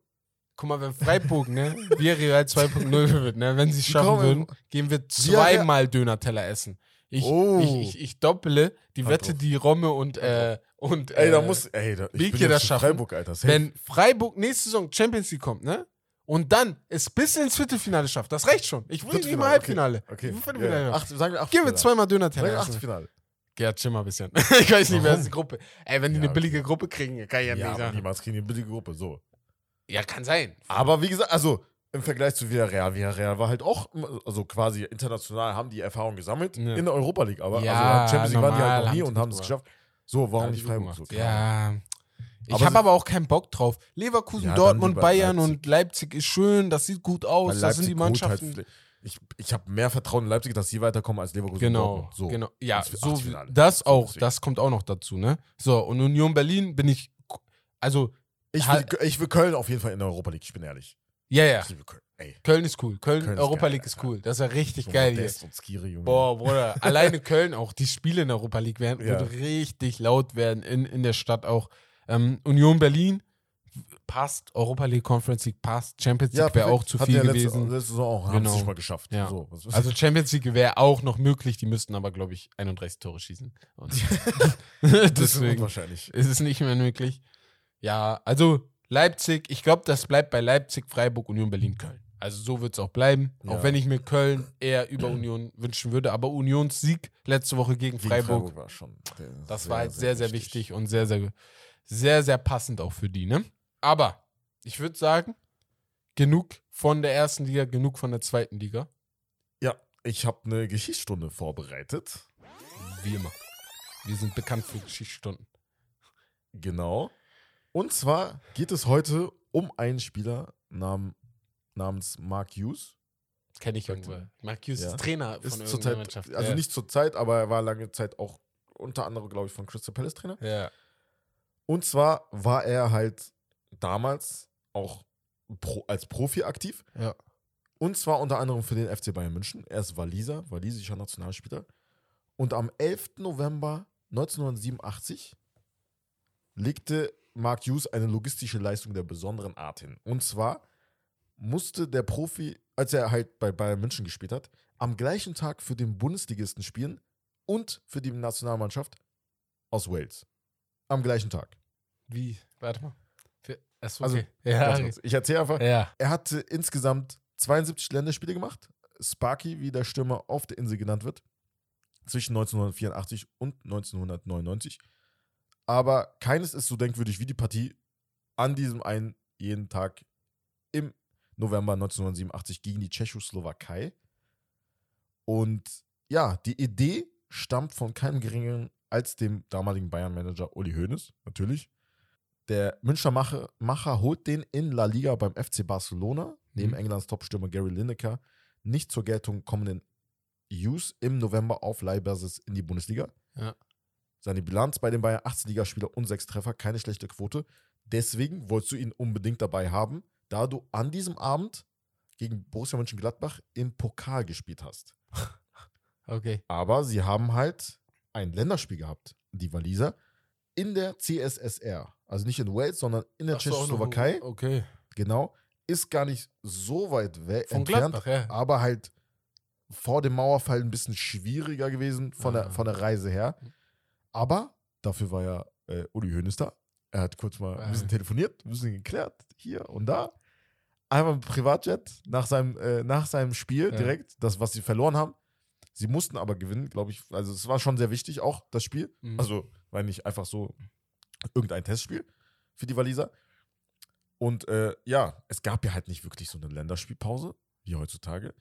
S3: guck mal, wenn Freiburg, ne, Villarreal 2.0 wird, ne, wenn sie es schaffen
S2: kommen-
S3: würden, gehen wir zweimal Döner-Teller essen. Ich,
S2: Oh.
S3: ich, ich, ich doppele die
S2: Halt
S3: Wette,
S2: drauf.
S3: die Romme und, äh, und
S2: Ey, da
S3: äh,
S2: muss. Ey, da, ich
S3: Bieke
S2: bin
S3: das schaffen,
S2: Freiburg, Alter. Safe.
S3: wenn Freiburg nächste Saison Champions League kommt, ne? Und dann es bis ins Viertelfinale schafft, das reicht schon. Ich will nicht mal Halbfinale.
S2: Okay.
S3: Will
S2: Ja, ja. Acht, sagen wir
S3: Gehen wir zweimal
S2: Sagen
S3: Döner-Teller
S2: wir
S3: essen.
S2: Achtelfinale.
S3: Chill mal ein bisschen. ich weiß nicht, wer
S2: Warum?
S3: ist die Gruppe. Ey, wenn die
S2: Ja,
S3: eine
S2: okay.
S3: billige Gruppe kriegen, kann ich ja,
S2: Ja,
S3: nicht sagen.
S2: niemals kriegen die eine billige Gruppe. So.
S3: Ja, kann sein.
S2: Aber wie gesagt, also im Vergleich zu Villarreal, Villarreal war halt auch, also quasi international haben die Erfahrung gesammelt
S3: Ja.
S2: in der Europa League. Aber
S3: Ja,
S2: also Champions League waren die halt noch nie und haben es geschafft. So, warum
S3: Ja,
S2: nicht Freiburg so?
S3: Ja. Ich habe aber auch keinen Bock drauf. Leverkusen, Dortmund, Bayern
S2: Leipzig.
S3: und Leipzig ist schön, das sieht gut aus, das sind die
S2: halt
S3: Mannschaften.
S2: vielleicht- ich ich habe mehr Vertrauen in Leipzig, dass sie weiterkommen als Leverkusen
S3: Genau,
S2: Dortmund. So.
S3: genau. Ja, so das auch, das kommt auch noch dazu, ne? So, und Union Berlin bin ich, also,
S2: Ich will, ich will Köln auf jeden Fall in der Europa League, ich bin ehrlich.
S3: ja, ja,
S2: Ich liebe Köln. Ey,
S3: Köln ist cool. Köln,
S2: Köln ist
S3: Europa
S2: geil,
S3: League ist cool. Das ist ja richtig
S2: so
S3: geil hier.
S2: Und Skiri, Junge.
S3: Boah, Bruder, alleine Köln auch, die Spiele in der Europa League werden,
S2: Ja.
S3: richtig laut werden in, in der Stadt auch. Ähm, Union Berlin passt, Europa League Conference League passt, Champions League wäre
S2: perfekt.
S3: auch zu
S2: Hatten
S3: viel
S2: ja letzte,
S3: gewesen.
S2: Letzte Saison auch, haben
S3: Genau.
S2: sie nicht mal geschafft.
S3: Ja.
S2: So,
S3: Also Champions League wäre auch noch möglich, die müssten aber, glaube ich, 31 Tore schießen. Und
S2: das ist
S3: Deswegen
S2: unwahrscheinlich.
S3: ist es nicht mehr möglich. Ja, also Leipzig, ich glaube, das bleibt bei Leipzig, Freiburg, Union, Berlin, Köln. Also so wird es auch bleiben,
S2: Ja.
S3: auch wenn ich mir Köln eher über Union wünschen würde. Aber Unions Sieg letzte Woche gegen
S2: Gegen
S3: Freiburg,
S2: war schon.
S3: das war halt sehr, sehr wichtig und sehr, sehr, sehr, sehr passend auch für die, ne? Aber ich würde sagen, genug von der ersten Liga, genug von der zweiten Liga.
S2: Ja, ich habe eine Geschichtsstunde vorbereitet.
S3: Wie immer. Wir sind bekannt für Geschichtsstunden.
S2: Genau. Und zwar geht es heute um einen Spieler nam, namens Mark Hughes.
S3: Kenne ich irgendwo. Mark Hughes
S2: Ja.
S3: ist Trainer von
S2: Ist zurzeit,
S3: Mannschaft.
S2: also
S3: ja.
S2: nicht zur Zeit, aber er war lange Zeit auch unter anderem, glaube ich, von Crystal Palace Trainer.
S3: Ja.
S2: Und zwar war er halt damals auch pro, als Profi aktiv.
S3: Ja.
S2: Und zwar unter anderem für den FC Bayern München. Er ist Waliser, walisischer Nationalspieler. Und am 11. November 1987 legte Mark Hughes eine logistische Leistung der besonderen Art hin. Und zwar musste der Profi, als er halt bei Bayern München gespielt hat, am gleichen Tag für den Bundesligisten spielen und für die Nationalmannschaft aus Wales. Am gleichen Tag.
S3: Wie? Warte mal. Für, achso,
S2: Also,
S3: okay. ja,
S2: Warte kurz, Ich erzähle einfach.
S3: ja.
S2: Er hatte insgesamt 72 Länderspiele gemacht. Sparky, wie der Stürmer auf der Insel genannt wird, zwischen 1984 und 1999. Aber keines ist so denkwürdig wie die Partie an diesem einen jeden Tag im November 1987 gegen die Tschechoslowakei. Und ja, die Idee stammt von keinem geringeren als dem damaligen Bayern-Manager Uli Hoeneß, natürlich. Der Münchner Macher, Macher holt den in La Liga beim FC Barcelona, neben
S3: Mhm.
S2: Englands Topstürmer Gary Lineker, nicht zur Geltung kommenden Hughes im November auf Leihbasis in die Bundesliga.
S3: Ja.
S2: Seine Bilanz bei den Bayern 18 Ligaspieler und 6 Treffer, keine schlechte Quote. Deswegen wolltest du ihn unbedingt dabei haben, da du an diesem Abend gegen Borussia Mönchengladbach im Pokal gespielt hast.
S3: Okay.
S2: Aber sie haben halt ein Länderspiel gehabt, die Waliser, in der CSSR. Also nicht in Wales, sondern in der Tschechoslowakei.
S3: Okay.
S2: Genau. Ist gar nicht so weit weg
S3: Von
S2: entfernt,
S3: Gladbach, ja.
S2: aber halt vor dem Mauerfall ein bisschen schwieriger gewesen von,
S3: Ah.
S2: der, von der Reise her. Aber dafür war ja äh, Uli Hoeneß da. Er hat kurz mal ein bisschen
S3: Ah.
S2: telefoniert, ein bisschen geklärt, hier und da. Einmal mit Privatjet nach seinem, äh, nach seinem Spiel
S3: Ja.
S2: direkt, das, was sie verloren haben. Sie mussten aber gewinnen, glaube ich. Also es war schon sehr wichtig, auch das Spiel.
S3: Mhm.
S2: Also war nicht einfach so irgendein Testspiel für die Waliser. Und äh, ja, es gab ja halt nicht wirklich so eine Länderspielpause, wie heutzutage,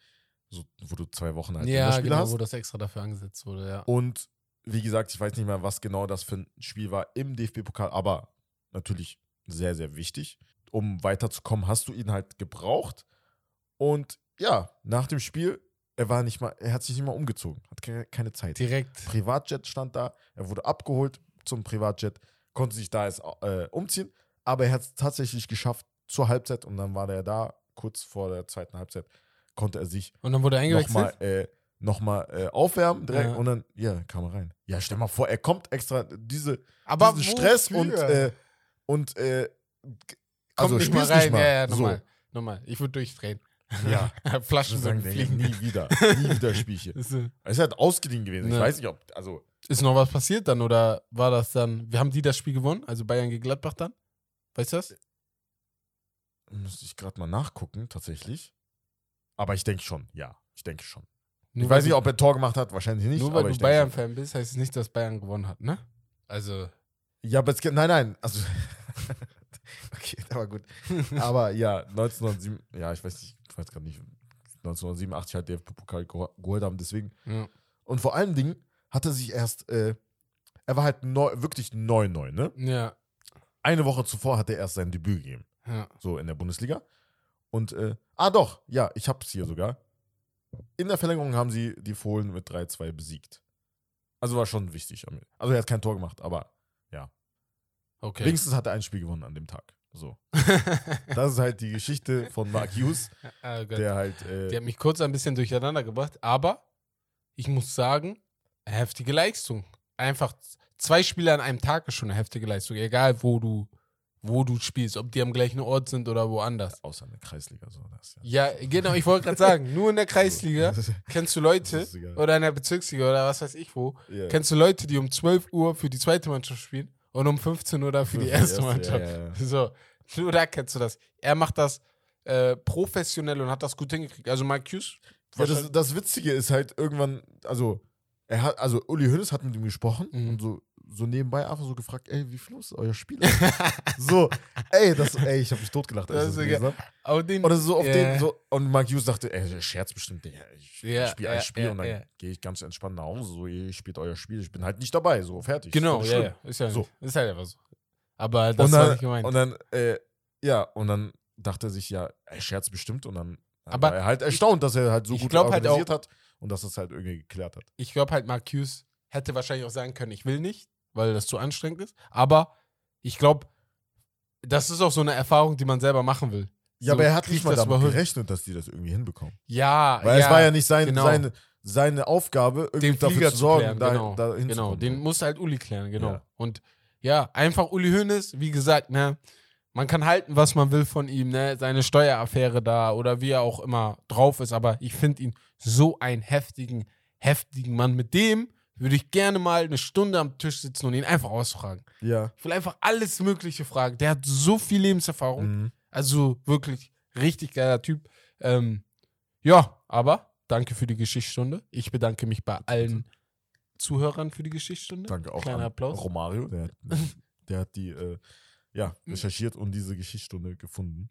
S2: so, wo du zwei Wochen halt
S3: ja,
S2: Länderspiele
S3: genau,
S2: hast.
S3: wo das extra dafür angesetzt wurde, ja.
S2: Und wie gesagt, ich weiß nicht mehr, was genau das für ein Spiel war im DFB-Pokal, aber natürlich sehr, sehr wichtig. Um weiterzukommen, hast du ihn halt gebraucht. Und ja, nach dem Spiel, er war nicht mal, er hat sich nicht mal umgezogen, hat keine, Zeit.
S3: Direkt.
S2: Privatjet stand da, er wurde abgeholt zum Privatjet, konnte sich da jetzt äh, umziehen, aber er hat es tatsächlich geschafft zur Halbzeit und dann war der da, kurz vor der zweiten Halbzeit, konnte er sich
S3: Und dann wurde er eingewechselt.
S2: nochmal, äh, nochmal äh, aufwärmen direkt
S3: Ja.
S2: und dann, ja, kam er rein. Ja, stell mal vor, er kommt extra diese,
S3: Aber
S2: diesen Stress und, äh, und äh,
S3: Kommt
S2: also
S3: nicht mal rein.
S2: nicht mal.
S3: Ja, ja,
S2: so.
S3: nochmal. Nochmal. Ich würde durchdrehen.
S2: Ja.
S3: Flaschen
S2: Ich sagen,
S3: fliegen.
S2: nie wieder. Nie wieder Spielchen.
S3: Ist,
S2: Es ist halt ausgeliehen gewesen. Ich
S3: Ja.
S2: weiß nicht, ob, also,
S3: ist noch was passiert dann oder war das dann, wir haben die das Spiel gewonnen, also Bayern gegen Gladbach dann? Weißt du das?
S2: müsste ich gerade mal nachgucken, tatsächlich. Aber ich denke schon, ja. Ich denke schon.
S3: Nur
S2: ich weiß nicht, ob er Tor gemacht hat, wahrscheinlich nicht.
S3: Nur weil
S2: aber
S3: du. Bayern-Fan bist, heißt es nicht, dass Bayern gewonnen hat, ne? Also,
S2: Ja, aber es geht, nein, nein, also, okay, der war gut. Aber ja, 1907, ja, ich weiß nicht, ich weiß gerade nicht, 1987 halt DFB-Pokal geho- geholt haben, deswegen.
S3: ja.
S2: Und vor allen Dingen hat er sich erst, äh, er war halt neu, wirklich neu, neu, ne?
S3: Ja,
S2: Eine Woche zuvor hat er erst sein Debüt gegeben,
S3: ja.
S2: so in der Bundesliga. Und, äh, ah doch, ja, ich hab's hier sogar. In der Verlängerung haben sie die Fohlen mit 3-2 besiegt. Also war schon wichtig. Also er hat kein Tor gemacht, aber
S3: Okay.
S2: wenigstens hat er ein Spiel gewonnen an dem Tag. So. Das ist halt die Geschichte von Mark Hughes,
S3: Gott.
S2: der halt.
S3: Die
S2: Äh,
S3: hat mich kurz ein bisschen durcheinander gebracht, aber ich muss sagen, heftige Leistung. Einfach zwei Spiele an einem Tag ist schon eine heftige Leistung, egal wo du, wo du spielst, ob die am gleichen Ort sind oder woanders.
S2: außer in der Kreisliga. So, das, ja.
S3: Ja, genau, ich wollte gerade sagen, nur in der Kreisliga kennst du Leute oder in der Bezirksliga oder was weiß ich wo,
S2: Ja.
S3: kennst du Leute, die um 12 Uhr für die zweite Mannschaft spielen und um 15 Uhr da für die erste Mannschaft.
S2: Ja, ja.
S3: So, nur da kennst du das. Er macht das äh, professionell und hat das gut hingekriegt. Also Mike Hughes,
S2: das, das Witzige ist halt irgendwann, also er hat, also Uli Hoeneß hat mit ihm gesprochen
S3: Mhm.
S2: und so, so nebenbei einfach so gefragt, ey, wie viel ist euer Spiel? so, ey, das, ey, ich habe mich totgelacht, als
S3: Das
S2: ich das
S3: ist
S2: hab.
S3: aber den,
S2: Oder so auf
S3: Ja.
S2: den, so, und Mark Hughes dachte, ey, der scherzt bestimmt, Digga, ich, ich spiele ein
S3: ja,
S2: Spiel und dann gehe ich ganz entspannt nach Hause, so, ihr spielt euer Spiel, ich bin halt nicht dabei, so, fertig.
S3: Genau,
S2: Ist
S3: ja, ja. Ist ja
S2: So.
S3: Ist halt einfach so. Aber das
S2: und
S3: war
S2: dann,
S3: nicht gemeint.
S2: Und dann, äh, ja, und dann dachte er sich, ja, er scherzt bestimmt und dann
S3: Aber
S2: war er halt erstaunt, dass er halt so
S3: ich
S2: gut
S3: halt
S2: organisiert hat und dass das halt irgendwie geklärt hat.
S3: ich glaube halt, Mark Hughes hätte wahrscheinlich auch sagen können, ich will nicht, weil das zu anstrengend ist. Aber ich glaube, das ist auch so eine Erfahrung, die man selber machen will.
S2: Ja,
S3: So
S2: aber er hat nicht mal
S3: das
S2: damit
S3: überhöht.
S2: gerechnet, dass die das irgendwie hinbekommen.
S3: Ja,
S2: Weil
S3: ja,
S2: es war ja nicht sein,
S3: genau.
S2: seine, seine Aufgabe, irgendwie
S3: den
S2: dafür zu sorgen,
S3: klären,
S2: da,
S3: genau.
S2: da
S3: Genau, den muss halt Uli klären, genau.
S2: Ja.
S3: Und ja, einfach Uli Hoeneß, wie gesagt, ne, man kann halten, was man will von ihm, ne, seine Steueraffäre da oder wie er auch immer drauf ist, aber ich finde ihn so einen heftigen, heftigen Mann. Mit dem würde ich gerne mal eine Stunde am Tisch sitzen und ihn einfach ausfragen.
S2: Ja.
S3: Ich will einfach alles Mögliche fragen. Der hat so viel Lebenserfahrung.
S2: Mhm.
S3: Also wirklich richtig geiler Typ. Ähm, ja, aber danke für die Geschichtsstunde. Ich bedanke mich bei allen Zuhörern für die Geschichtsstunde.
S2: Danke auch
S3: Kleiner Applaus.
S2: Romario, der, der hat die äh, ja, recherchiert und diese Geschichtsstunde gefunden.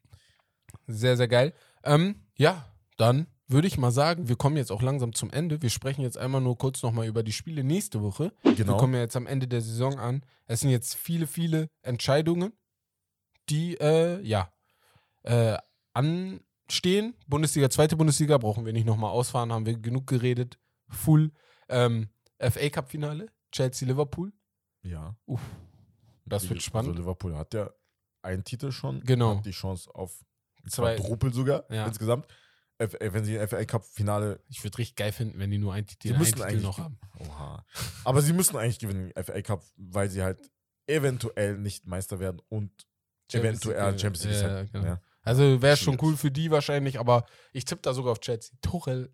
S3: Sehr, sehr geil. Ähm, ja, dann würde ich mal sagen, wir kommen jetzt auch langsam zum Ende. Wir sprechen jetzt einmal nur kurz nochmal über die Spiele nächste Woche. Wir
S2: Genau.
S3: kommen ja jetzt am Ende der Saison an. Es sind jetzt viele, viele Entscheidungen, die, äh, ja, äh, anstehen. Bundesliga, zweite Bundesliga, brauchen wir nicht nochmal ausfahren, haben wir genug geredet. Full. Ähm, FA Cup-Finale, Chelsea-Liverpool.
S2: Ja.
S3: Das
S2: Die-
S3: wird spannend.
S2: Also Liverpool hat ja einen Titel schon.
S3: Genau.
S2: Hat die Chance auf
S3: Zwei.
S2: Quadrupel sogar
S3: Ja.
S2: insgesamt. Äh, wenn sie FA Cup Finale.
S3: Ich würde richtig geil finden, wenn die nur einen Titel,
S2: Sie
S3: noch haben.
S2: Oha. Aber sie müssen eigentlich gewinnen, FA Cup, weil sie halt eventuell nicht Meister werden und
S3: Champions
S2: eventuell
S3: League,
S2: Champions League
S3: ja,
S2: halt,
S3: genau.
S2: ja.
S3: Also wäre schon cool für die wahrscheinlich, aber ich tippe da sogar auf Chelsea. Tuchel,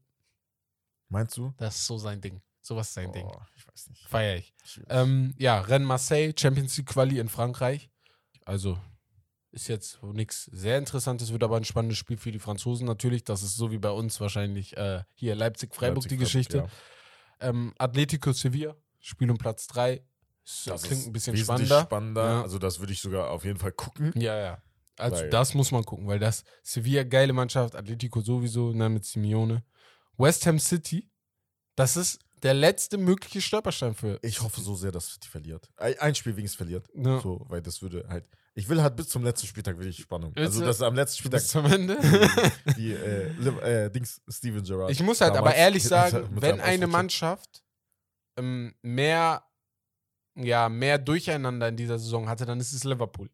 S2: Meinst du?
S3: das ist so sein Ding. Sowas ist sein Ding.
S2: Oh, ich weiß nicht.
S3: Feier ich. Ähm, ja, Rennes Marseille, Champions League Quali in Frankreich. Also ist jetzt nichts sehr Interessantes, wird aber ein spannendes Spiel für die Franzosen natürlich. Das ist so wie bei uns wahrscheinlich äh, hier Leipzig-Freiburg die
S2: Leipzig,
S3: Geschichte.
S2: ja.
S3: Ähm, Atletico Sevilla, Spiel um Platz 3. Das,
S2: Das
S3: klingt ein bisschen spannender.
S2: spannender.
S3: Ja.
S2: Also das würde ich sogar auf jeden Fall gucken.
S3: Ja, ja. Also
S2: Weil-
S3: das muss man gucken, weil das Sevilla geile Mannschaft, Atletico sowieso, ne, mit Simeone. West Ham City, das ist der letzte mögliche Stolperstein für.
S2: Ich hoffe so sehr, dass City verliert. Ein Spiel wenigstens verliert.
S3: Ja.
S2: So, weil das würde halt. Ich will halt bis zum letzten Spieltag will ich Spannung.
S3: Willst
S2: Also
S3: du-
S2: das ist am letzten Spieltag
S3: Bis zum Ende.
S2: wie äh, äh, Dings Steven Gerrard.
S3: Ich muss halt aber ehrlich sagen, wenn eine. Mannschaft ähm, mehr, ja, mehr Durcheinander in dieser Saison hatte, dann ist es Liverpool.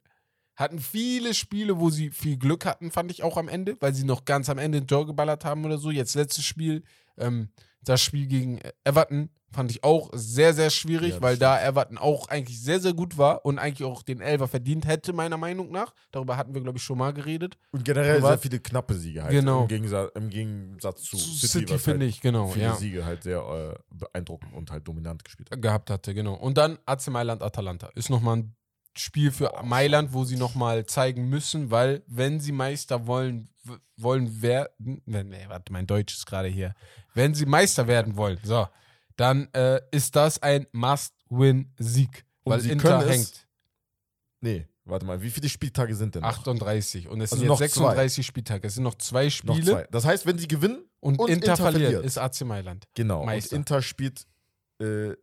S3: Hatten viele Spiele, wo sie viel Glück hatten, fand ich auch am Ende, weil sie noch ganz am Ende ein Tor geballert haben oder so. Jetzt letztes Spiel Ähm, das Spiel gegen Everton fand ich auch sehr, sehr schwierig,
S2: Ja,
S3: weil
S2: stimmt.
S3: da Everton auch eigentlich sehr, sehr gut war und eigentlich auch den Elfer verdient hätte, meiner Meinung nach. Darüber hatten wir, glaube ich, schon mal geredet.
S2: Und generell
S3: Privat-
S2: sehr viele knappe Siege halt.
S3: Genau.
S2: Im Gegensatz, im Gegensatz zu,
S3: Zu
S2: City,
S3: City, finde
S2: halt
S3: ich, genau.
S2: viele
S3: Ja.
S2: Siege halt sehr äh, beeindruckend und halt dominant gespielt hat.
S3: gehabt hatte, genau. Und dann AC Mailand Atalanta. Ist nochmal ein Spiel für Mailand, wo sie nochmal zeigen müssen, weil wenn sie Meister wollen, wollen werden, nee, warte, mein Deutsch ist gerade hier. Wenn sie Meister werden wollen, so, dann äh, ist das ein Must-Win-Sieg. Weil
S2: sie
S3: Inter
S2: es-
S3: hängt
S2: Nee, warte mal, wie viele Spieltage sind denn noch?
S3: 38 und es
S2: Also
S3: sind
S2: noch
S3: jetzt
S2: zwei.
S3: 36 Spieltage. Es sind noch zwei
S2: Noch
S3: Spiele
S2: zwei. Das heißt, wenn sie gewinnen,
S3: und,
S2: und
S3: Inter,
S2: Inter
S3: verliert,
S2: verliert.
S3: ist AC Mailand.
S2: genau,
S3: Meister.
S2: und Inter spielt äh,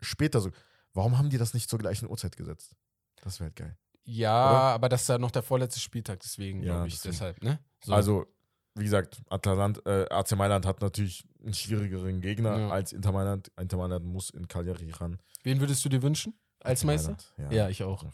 S2: später so. Warum haben die das nicht zur gleichen Uhrzeit gesetzt? Das wäre halt geil.
S3: Ja,
S2: Oder?
S3: aber das ist ja noch der vorletzte Spieltag, deswegen
S2: Ja,
S3: glaube ich,
S2: deswegen.
S3: deshalb, ne? So.
S2: Also, wie gesagt, Atalant, äh, AC Mailand hat natürlich einen schwierigeren Gegner
S3: Ja.
S2: als Inter Mailand. Inter Mailand muss in Cagliari ran.
S3: Wen würdest du dir wünschen als
S2: AC
S3: Meister?
S2: Mailand,
S3: Ja, ich auch.
S2: Ja.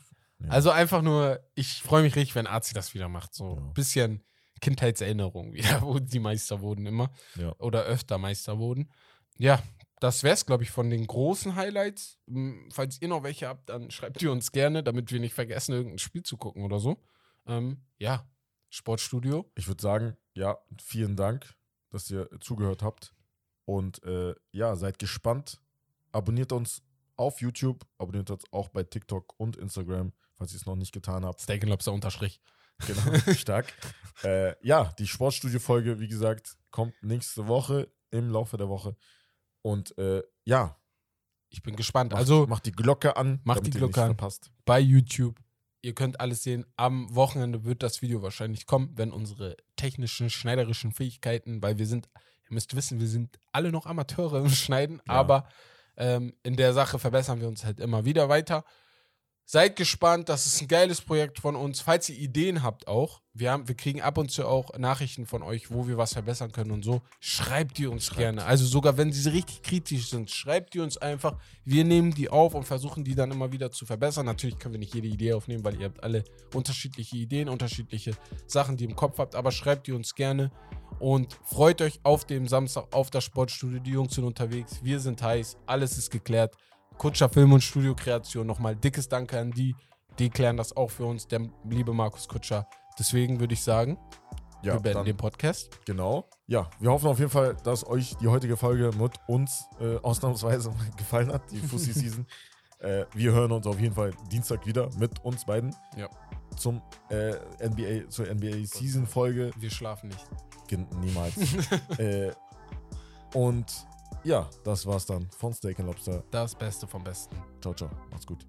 S3: Also einfach nur, ich freue mich richtig, wenn AC das wieder macht. So
S2: Ja.
S3: ein bisschen Kindheitserinnerung wieder, wo die Meister wurden immer.
S2: Ja.
S3: Oder öfter Meister wurden. Ja, das wäre es, glaube ich, von den großen Highlights. Hm, Falls ihr noch welche habt, dann schreibt ihr uns gerne, damit wir nicht vergessen, irgendein Spiel zu gucken oder so. Ähm, ja, Sportstudio.
S2: Ich würde sagen, ja, vielen Dank, dass ihr zugehört habt. Und äh, ja, seid gespannt. Abonniert uns auf YouTube, abonniert uns auch bei TikTok und Instagram, falls ihr es noch nicht getan habt.
S3: Steak and Lobster Unterstrich.
S2: Genau, stark. äh, ja, die Sportstudio-Folge, wie gesagt, kommt nächste Woche im Laufe der Woche. Und äh, ja,
S3: Ich bin gespannt.
S2: macht,
S3: Also
S2: macht die Glocke an,
S3: Macht die Glocke an.
S2: verpasst.
S3: bei YouTube. Ihr könnt alles sehen. Am Wochenende wird das Video wahrscheinlich kommen, wenn unsere technischen, schneiderischen Fähigkeiten, weil wir sind, ihr müsst wissen, wir sind alle noch Amateure im Schneiden,
S2: Ja.
S3: aber ähm, in der Sache verbessern wir uns halt immer wieder weiter. Seid gespannt, das ist ein geiles Projekt von uns. Falls ihr Ideen habt auch, wir, haben, wir kriegen ab und zu auch Nachrichten von euch, wo wir was verbessern können und so. Schreibt die uns
S2: Schreibt.
S3: gerne. Also sogar wenn sie richtig kritisch sind, schreibt die uns einfach. Wir nehmen die auf und versuchen die dann immer wieder zu verbessern. Natürlich können wir nicht jede Idee aufnehmen, weil ihr habt alle unterschiedliche Ideen, unterschiedliche Sachen, die ihr im Kopf habt. Aber schreibt die uns gerne und freut euch auf dem Samstag auf das Sportstudio. Die Jungs sind unterwegs, wir sind heiß, alles ist geklärt. Kutscher Film und Studiokreation nochmal dickes Danke an die. Die klären das auch für uns, der liebe Markus Kutscher. Deswegen würde ich sagen,
S2: Ja,
S3: wir beenden den Podcast.
S2: genau. Ja, wir hoffen auf jeden Fall, dass euch die heutige Folge mit uns äh, ausnahmsweise gefallen hat, die Fussi Season. äh, wir hören uns auf jeden Fall Dienstag wieder mit uns beiden.
S3: Ja.
S2: Zum äh, NBA, zur NBA Season Folge.
S3: Wir schlafen nicht.
S2: Gen- Niemals. äh, und ja, das war's dann von Steak and Lobster.
S3: Das Beste vom Besten.
S2: Ciao, ciao. Macht's gut.